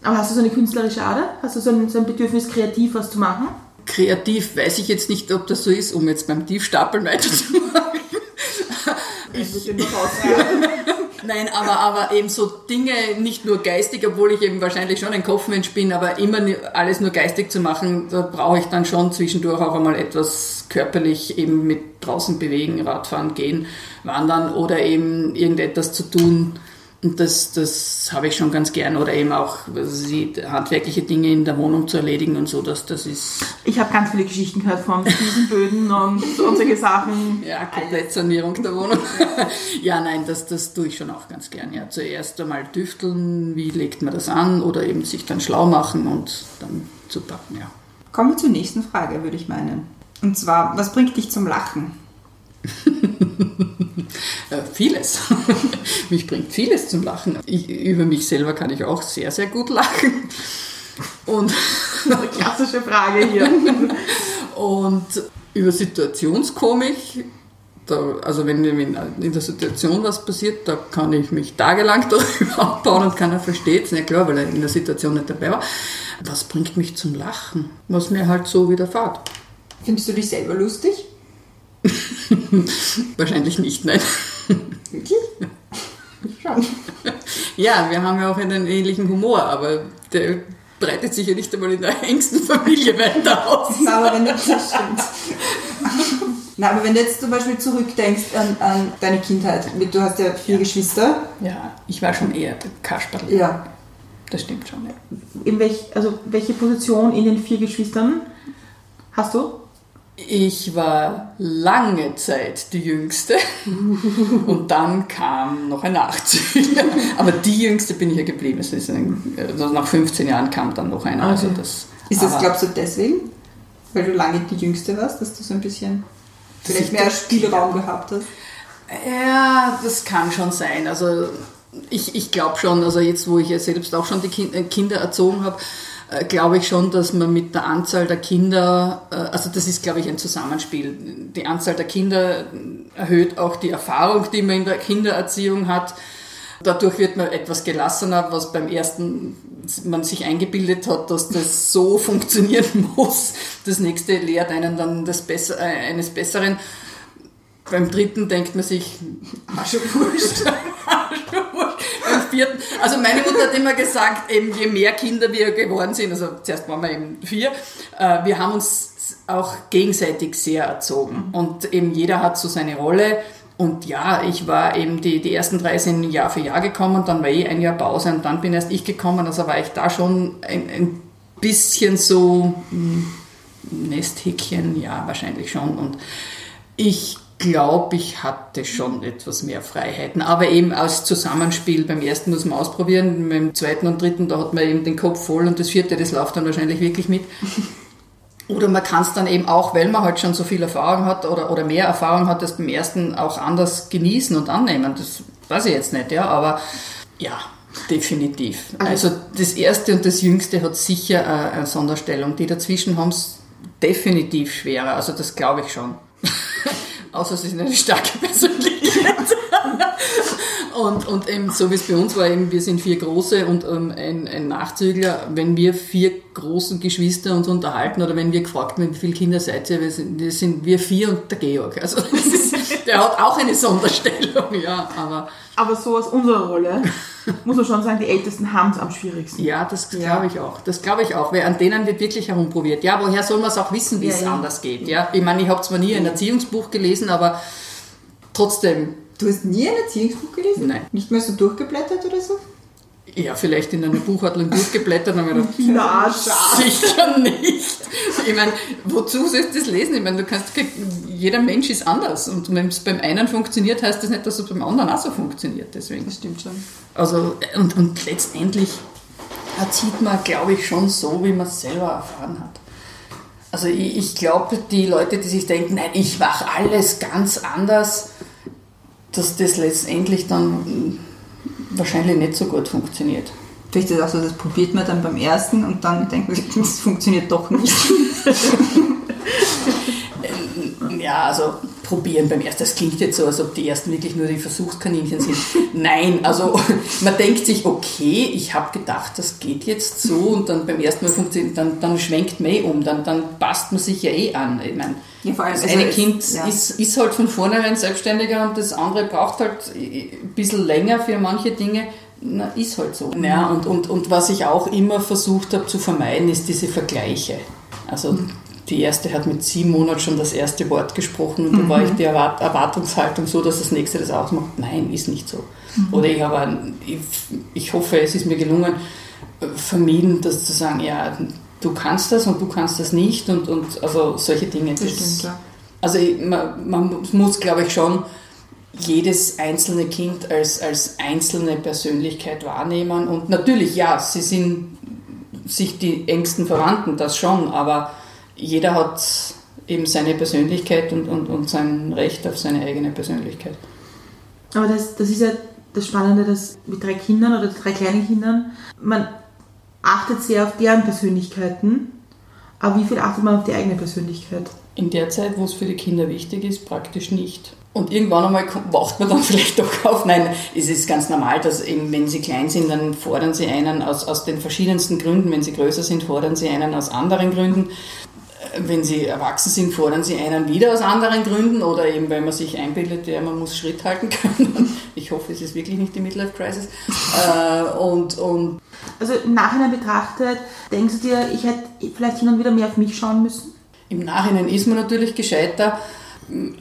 S3: Aber hast du so eine künstlerische Ader? Hast du so ein, so ein Bedürfnis, kreativ was zu machen?
S4: Kreativ weiß ich jetzt nicht, ob das so ist, um jetzt beim Tiefstapeln weiterzumachen. Nein, aber, aber eben so Dinge nicht nur geistig, obwohl ich eben wahrscheinlich schon ein Kopfmensch bin, aber immer alles nur geistig zu machen, da brauche ich dann schon zwischendurch auch einmal etwas körperlich eben mit draußen bewegen, Radfahren, gehen, wandern oder eben irgendetwas zu tun. Und das, das habe ich schon ganz gern oder eben auch die handwerkliche Dinge in der Wohnung zu erledigen und so, das, das ist
S3: Ich habe ganz viele Geschichten gehört von Fliesenböden und, und solche Sachen.
S4: Ja, Komplettsanierung der Wohnung. ja, nein, das, das tue ich schon auch ganz gern. Ja, zuerst einmal düfteln, wie legt man das an oder eben sich dann schlau machen und dann zu packen, ja.
S2: Kommen wir zur nächsten Frage, würde ich meinen. Und zwar, was bringt dich zum Lachen?
S4: Äh, vieles. mich bringt vieles zum Lachen. Ich, über mich selber kann ich auch sehr, sehr gut lachen. Und,
S3: Eine klassische Frage hier.
S4: und über Situationskomik, da, also wenn in der Situation was passiert, da kann ich mich tagelang darüber abbauen und keiner versteht es. Ja klar, weil er in der Situation nicht dabei war. Was bringt mich zum Lachen? Was mir halt so widerfährt.
S2: Findest du dich selber lustig?
S4: Wahrscheinlich nicht, nein.
S2: Wirklich? Schon.
S4: Ja, wir haben ja auch einen ähnlichen Humor, aber der breitet sich ja nicht einmal in der engsten Familie weiter aus.
S2: Na, aber wenn du, das stimmt. Na, aber wenn du jetzt zum Beispiel zurückdenkst an, an deine Kindheit, du hast ja vier Geschwister.
S4: Ja, ich war schon eher der Kasperl.
S2: Ja.
S4: Das stimmt schon, ja.
S3: In welch, also welche Position in den vier Geschwistern hast du?
S4: Ich war lange Zeit die Jüngste und dann kam noch ein Nachzügler. Aber die Jüngste bin ich ja geblieben. Es ist ein, also nach 15 Jahren kam dann noch einer. Also das,
S2: Ist das, glaubst du, deswegen? Weil du lange die Jüngste warst, dass du so ein bisschen vielleicht mehr Spielraum gehabt hast?
S4: Ja, das kann schon sein. Also ich, ich glaube schon, also jetzt, wo ich ja selbst auch schon die Kin- äh, Kinder erzogen habe, äh, glaube ich schon, dass man mit der Anzahl der Kinder, äh, also das ist, glaube ich, ein Zusammenspiel. Die Anzahl der Kinder erhöht auch die Erfahrung, die man in der Kindererziehung hat. Dadurch wird man etwas gelassener, was beim ersten man sich eingebildet hat, dass das so funktionieren muss. Das nächste lehrt einen dann das Besser, äh, eines Besseren. Beim dritten denkt man sich, Aschewurscht. Aschewurscht. Vierten, also meine Mutter hat immer gesagt, eben je mehr Kinder wir geworden sind, also zuerst waren wir eben vier, äh, wir haben uns auch gegenseitig sehr erzogen. Und eben jeder hat so seine Rolle. Und ja, ich war eben, die, die ersten drei sind Jahr für Jahr gekommen, dann war eh ein Jahr Pause und dann bin erst ich gekommen. Also war ich da schon ein, ein bisschen so hm, Nesthäkchen, ja, wahrscheinlich schon. Und ich glaube, ich hatte schon etwas mehr Freiheiten. Aber eben aus Zusammenspiel. Beim ersten muss man ausprobieren, beim zweiten und dritten, da hat man eben den Kopf voll und das vierte, das läuft dann wahrscheinlich wirklich mit. Oder man kann es dann eben auch, weil man halt schon so viel Erfahrung hat oder, oder mehr Erfahrung hat, das beim ersten auch anders genießen und annehmen. Das weiß ich jetzt nicht, ja, aber ja, definitiv. Also das erste und das jüngste hat sicher eine, eine Sonderstellung. Die dazwischen haben es definitiv schwerer, also das glaube ich schon. Außer sie sind eine starke Persönlichkeit. und, und eben so wie es bei uns war, eben, wir sind vier Große und ähm, ein, ein Nachzügler. Wenn wir vier großen Geschwister uns unterhalten oder wenn wir gefragt werden, wie viele Kinder seid ihr, wir sind, wir sind wir vier und der Georg. Also das ist, der hat auch eine Sonderstellung, ja, aber
S3: Aber so aus unserer Rolle muss man schon sagen, die Ältesten haben es am schwierigsten.
S4: ja, das glaube ich auch. Das glaube ich auch, weil an denen wird wirklich herumprobiert. Ja, woher soll man es auch wissen, wie es
S3: ja.
S4: anders geht? Ja, ich meine, ich habe zwar nie ein Erziehungsbuch gelesen, aber trotzdem
S2: Du hast nie ein Erziehungsbuch gelesen?
S4: Nein.
S2: Nicht mal so durchgeblättert oder so?
S4: Ja, vielleicht in einer Buchhandlung durchgeblättert und habe gedacht,
S3: Na,
S4: sicher nicht. Ich meine, wozu sollst du das lesen? Ich meine, du kannst, jeder Mensch ist anders und wenn es beim einen funktioniert, heißt das nicht, dass es beim anderen auch so funktioniert. Deswegen.
S2: Das stimmt schon.
S4: Also, und, und letztendlich erzieht man, glaube ich, schon so, wie man es selber erfahren hat. Also ich, ich glaube, die Leute, die sich denken, nein, ich mache alles ganz anders, dass das letztendlich dann wahrscheinlich nicht so gut funktioniert.
S2: Vielleicht ist es auch so, das probiert man dann beim ersten und dann denkt man das funktioniert doch nicht.
S4: Ja, also probieren beim ersten. Das klingt jetzt so, als ob die ersten wirklich nur die Versuchskaninchen sind. Nein, also man denkt sich, okay, ich habe gedacht, das geht jetzt so und dann beim ersten Mal funktioniert, dann, dann schwenkt man eh um, dann, dann passt man sich ja eh an. Ich meine,
S2: Ja, vor allem,
S4: das
S2: also
S4: eine Kind
S2: ja.
S4: ist, ist halt von vornherein selbstständiger und das andere braucht halt ein bisschen länger für manche Dinge. Na, ist halt so. Ja, und, und, und was ich auch immer versucht habe zu vermeiden, ist diese Vergleiche. Also die erste hat mit sieben Monaten schon das erste Wort gesprochen und da war ich die Erwart Erwartungshaltung so, dass das nächste das ausmacht. Nein, ist nicht so. Oder ich habe, ein- ich, ich hoffe, es ist mir gelungen, äh, vermieden, das zu sagen, ja, du kannst das und du kannst das nicht und, und also solche Dinge.
S2: Das stimmt, ja.
S4: Also man, man muss, glaube ich, schon jedes einzelne Kind als, als einzelne Persönlichkeit wahrnehmen. Und natürlich, ja, sie sind sich die engsten Verwandten, das schon, aber jeder hat eben seine Persönlichkeit und, und, und sein Recht auf seine eigene Persönlichkeit.
S3: Aber das, das ist ja das Spannende, dass mit drei Kindern oder drei kleinen Kindern, man achtet sehr auf deren Persönlichkeiten, aber wie viel achtet man auf die eigene Persönlichkeit?
S4: In der Zeit, wo es für die Kinder wichtig ist, praktisch nicht. Und irgendwann einmal wacht man dann vielleicht doch auf. Nein, es ist ganz normal, dass eben, wenn sie klein sind, dann fordern sie einen aus, aus den verschiedensten Gründen. Wenn sie größer sind, fordern sie einen aus anderen Gründen. Äh, Wenn sie erwachsen sind, fordern sie einen wieder aus anderen Gründen oder eben, weil man sich einbildet, ja, man muss Schritt halten können. Ich hoffe, es ist wirklich nicht die Midlife Crisis. Äh, und, und
S3: Also im Nachhinein betrachtet, denkst du dir, ich hätte vielleicht hin und wieder mehr auf mich schauen müssen?
S4: Im Nachhinein ist man natürlich gescheiter,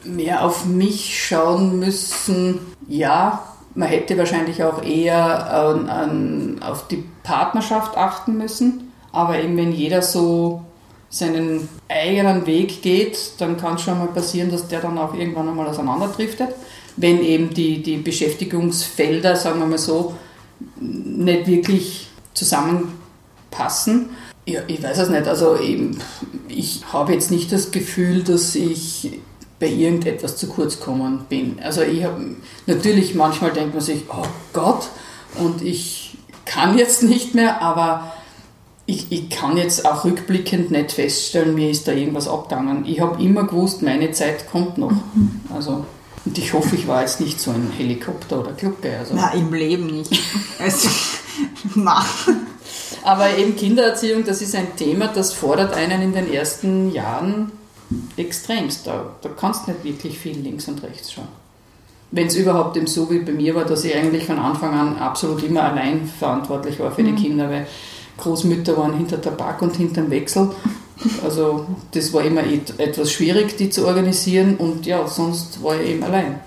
S4: mehr auf mich schauen müssen. Ja, man hätte wahrscheinlich auch eher an, an, auf die Partnerschaft achten müssen. Aber eben wenn jeder so seinen eigenen Weg geht, dann kann es schon mal passieren, dass der dann auch irgendwann einmal auseinanderdriftet. Wenn eben die, die Beschäftigungsfelder, sagen wir mal so, nicht wirklich zusammenpassen. Ja, ich weiß es nicht. Also eben, ich habe jetzt nicht das Gefühl, dass ich bei irgendetwas zu kurz gekommen bin. Also ich habe natürlich manchmal denkt man sich, oh Gott, und ich kann jetzt nicht mehr, aber ich, ich kann jetzt auch rückblickend nicht feststellen, mir ist da irgendwas abgegangen. Ich habe immer gewusst, meine Zeit kommt noch. Also, und ich hoffe, ich war jetzt nicht so ein Helikopter oder Glucke. Also.
S2: Na, im Leben nicht. Also, na.
S4: Aber eben Kindererziehung, das ist ein Thema, das fordert einen in den ersten Jahren extremst. Da, da kannst du nicht wirklich viel links und rechts schauen. Wenn es überhaupt eben so wie bei mir war, dass ich eigentlich von Anfang an absolut immer allein verantwortlich war für die Kinder, weil Großmütter waren hinter Tabak und hinterm Wechsel Also das war immer et- etwas schwierig, die zu organisieren und ja, sonst war ich eben allein.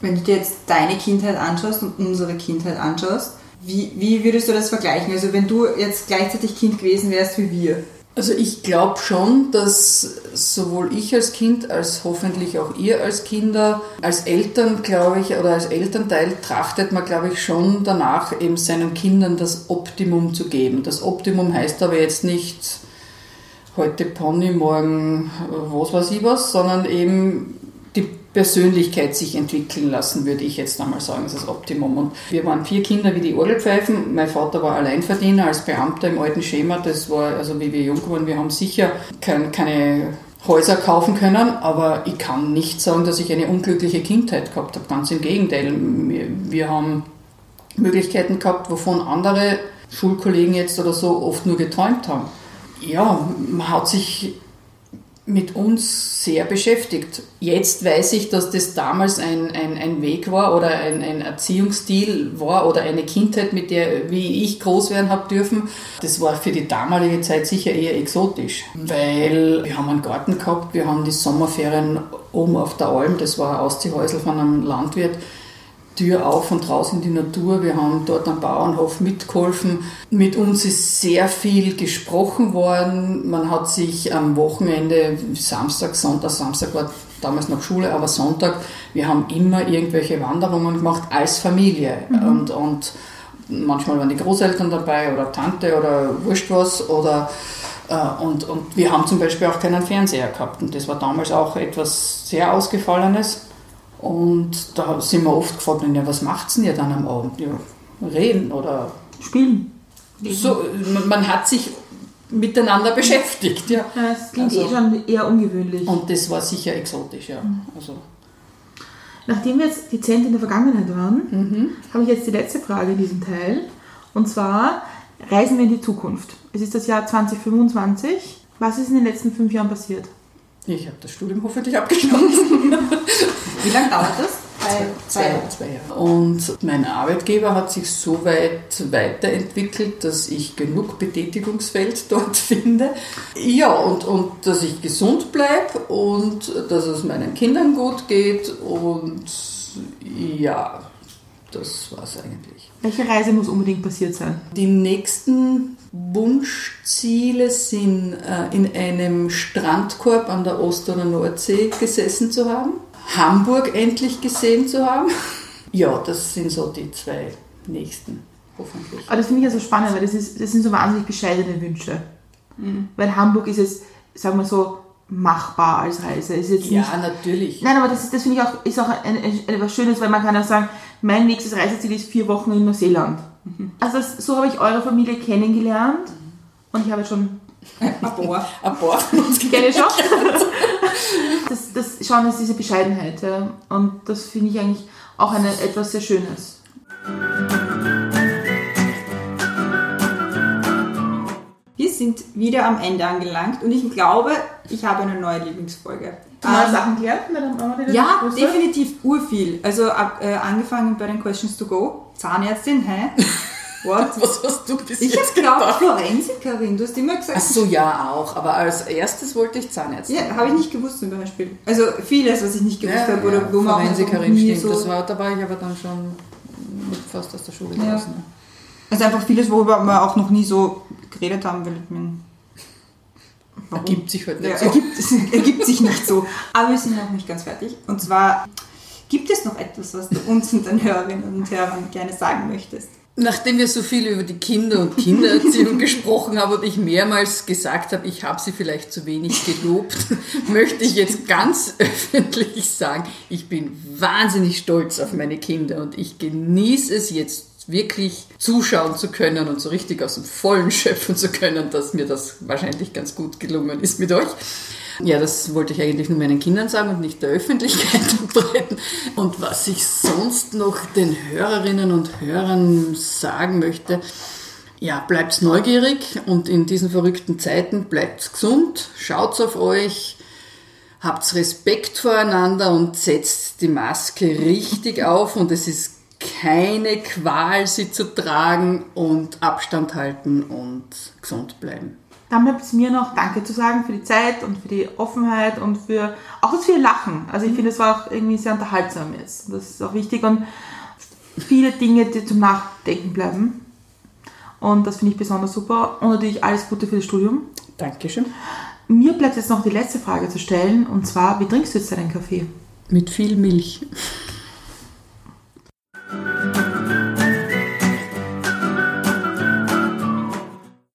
S2: Wenn du dir jetzt deine Kindheit anschaust und unsere Kindheit anschaust, wie, wie würdest du das vergleichen? Also wenn du jetzt gleichzeitig Kind gewesen wärst wie wir.
S4: Also ich glaube schon, dass sowohl ich als Kind als hoffentlich auch ihr als Kinder, als Eltern, glaube ich, oder als Elternteil trachtet man, glaube ich, schon danach, eben seinen Kindern das Optimum zu geben. Das Optimum heißt aber jetzt nicht heute Pony, morgen was weiß ich was, sondern eben die Persönlichkeit sich entwickeln lassen, würde ich jetzt einmal sagen, ist das Optimum. Und wir waren vier Kinder wie die Orgelpfeifen. Mein Vater war Alleinverdiener als Beamter im alten Schema. Das war, also wie wir jung waren, wir haben sicher kein, keine Häuser kaufen können, aber ich kann nicht sagen, dass ich eine unglückliche Kindheit gehabt habe. Ganz im Gegenteil. Wir haben Möglichkeiten gehabt, wovon andere Schulkollegen jetzt oder so oft nur geträumt haben. Ja, man hat sich mit uns sehr beschäftigt. Jetzt weiß ich, dass das damals ein, ein, ein Weg war oder ein, ein Erziehungsstil war oder eine Kindheit, mit der, wie ich groß werden habe dürfen. Das war für die damalige Zeit sicher eher exotisch, weil wir haben einen Garten gehabt, wir haben die Sommerferien oben auf der Alm, das war ein Ausziehhäusl von einem Landwirt, Tür auf und draußen in die Natur. Wir haben dort am Bauernhof mitgeholfen. Mit uns ist sehr viel gesprochen worden. Man hat sich am Wochenende, Samstag, Sonntag, Samstag war damals noch Schule, aber Sonntag, wir haben immer irgendwelche Wanderungen gemacht als Familie. Und, und manchmal waren die Großeltern dabei oder Tante oder wurscht was oder äh, und, und wir haben zum Beispiel auch keinen Fernseher gehabt und das war damals auch etwas sehr Ausgefallenes. Und da sind wir oft gefragt, ja, was macht's denn ihr dann am Abend? Ja, reden oder
S3: Spielen.
S4: so. Man, hat sich miteinander beschäftigt, ja.
S3: Ja, das klingt
S4: Also-
S3: eh schon eher ungewöhnlich.
S4: Und das war sicher exotisch, ja. Also,
S3: Nachdem wir jetzt dezent in der Vergangenheit waren, habe ich jetzt die letzte Frage in diesem Teil. Und zwar, reisen wir in die Zukunft. Es ist das Jahr 2025. Was ist in den letzten fünf Jahren passiert?
S4: Ich habe das Studium hoffentlich abgeschlossen.
S2: Wie lange dauert das? Zwei,
S4: Zwei, zwei Jahre. Und mein Arbeitgeber hat sich so weit weiterentwickelt, dass ich genug Betätigungsfeld dort finde. Ja, und, und dass ich gesund bleibe und dass es meinen Kindern gut geht. Und ja, das war's eigentlich.
S3: Welche Reise muss unbedingt passiert sein?
S4: Die nächsten Wunschziele sind, äh, in einem Strandkorb an der Ost- oder Nordsee gesessen zu haben, Hamburg endlich gesehen zu haben. Ja, das sind so die zwei nächsten, hoffentlich.
S3: Aber das finde ich ja so spannend, weil das, ist, das sind so wahnsinnig bescheidene Wünsche. Weil Hamburg ist jetzt, sagen wir so, machbar als Reise. Ist jetzt nicht,
S4: Ja, natürlich.
S3: Nein, aber das, ist- das finde ich auch, ist auch ein, ein, etwas Schönes, weil man kann ja sagen, mein nächstes Reiseziel ist vier Wochen in Neuseeland. Also das, so habe ich eure Familie kennengelernt und ich habe schon,
S2: Ein paar.
S4: Ein paar
S3: kenne ich schon. Das, das schauen ist diese Bescheidenheit ja. und das finde ich eigentlich auch eine, etwas sehr Schönes.
S2: Sind wieder am Ende angelangt und ich glaube, ich habe eine neue Lieblingsfolge.
S3: Neue
S2: Ähm,
S3: Sachen klärt mit dem Mama,
S2: Ja, definitiv urviel. Also ab, äh, angefangen bei den Questions to go. Zahnärztin, hä? What?
S4: Was hast du bis
S2: Ich habe
S4: jetzt gedacht?
S2: Forensikerin. Du hast immer gesagt,
S4: Ach so, ja, auch. Aber als erstes wollte ich Zahnärztin.
S2: ja, habe ich nicht gewusst zum Beispiel. Also vieles, was ich nicht gewusst
S4: Ja,
S2: habe oder
S4: ja,
S2: man
S4: Forensikerin, stimmt.
S2: so,
S4: Das war, da war ich aber dann schon fast aus der Schule
S2: Ja.
S4: draußen.
S2: Also einfach vieles, worüber wir auch noch nie so geredet haben, weil ich mein, warum?
S4: Ergibt sich halt nicht
S2: Ja,
S4: so.
S2: ergibt, ergibt sich nicht so. Aber wir sind noch nicht ganz fertig. Und zwar, gibt es noch etwas, was du uns und den Hörerinnen und Hörern gerne sagen möchtest?
S4: Nachdem wir so viel über die Kinder und Kindererziehung gesprochen haben und ich mehrmals gesagt habe, ich habe sie vielleicht zu wenig gelobt, möchte ich jetzt ganz öffentlich sagen, ich bin wahnsinnig stolz auf meine Kinder und ich genieße es jetzt wirklich zuschauen zu können und so richtig aus dem Vollen schöpfen zu können, dass mir das wahrscheinlich ganz gut gelungen ist mit euch. Ja, das wollte ich eigentlich nur meinen Kindern sagen und nicht der Öffentlichkeit verbreiten. Und was ich sonst noch den Hörerinnen und Hörern sagen möchte, ja, bleibt neugierig und in diesen verrückten Zeiten bleibt gesund, schaut auf euch, habt Respekt voreinander und setzt die Maske richtig auf und es ist keine Qual, sie zu tragen und Abstand halten und gesund bleiben.
S3: Dann bleibt es mir noch Danke zu sagen für die Zeit und für die Offenheit und für auch das viele Lachen. Also ich finde, es war auch irgendwie sehr unterhaltsam jetzt. Das ist auch wichtig und viele Dinge, die zum Nachdenken bleiben. Und das finde ich besonders super. Und natürlich alles Gute für das Studium.
S4: Dankeschön.
S3: Mir bleibt jetzt noch die letzte Frage zu stellen und zwar, wie trinkst du jetzt deinen Kaffee?
S4: Mit viel Milch.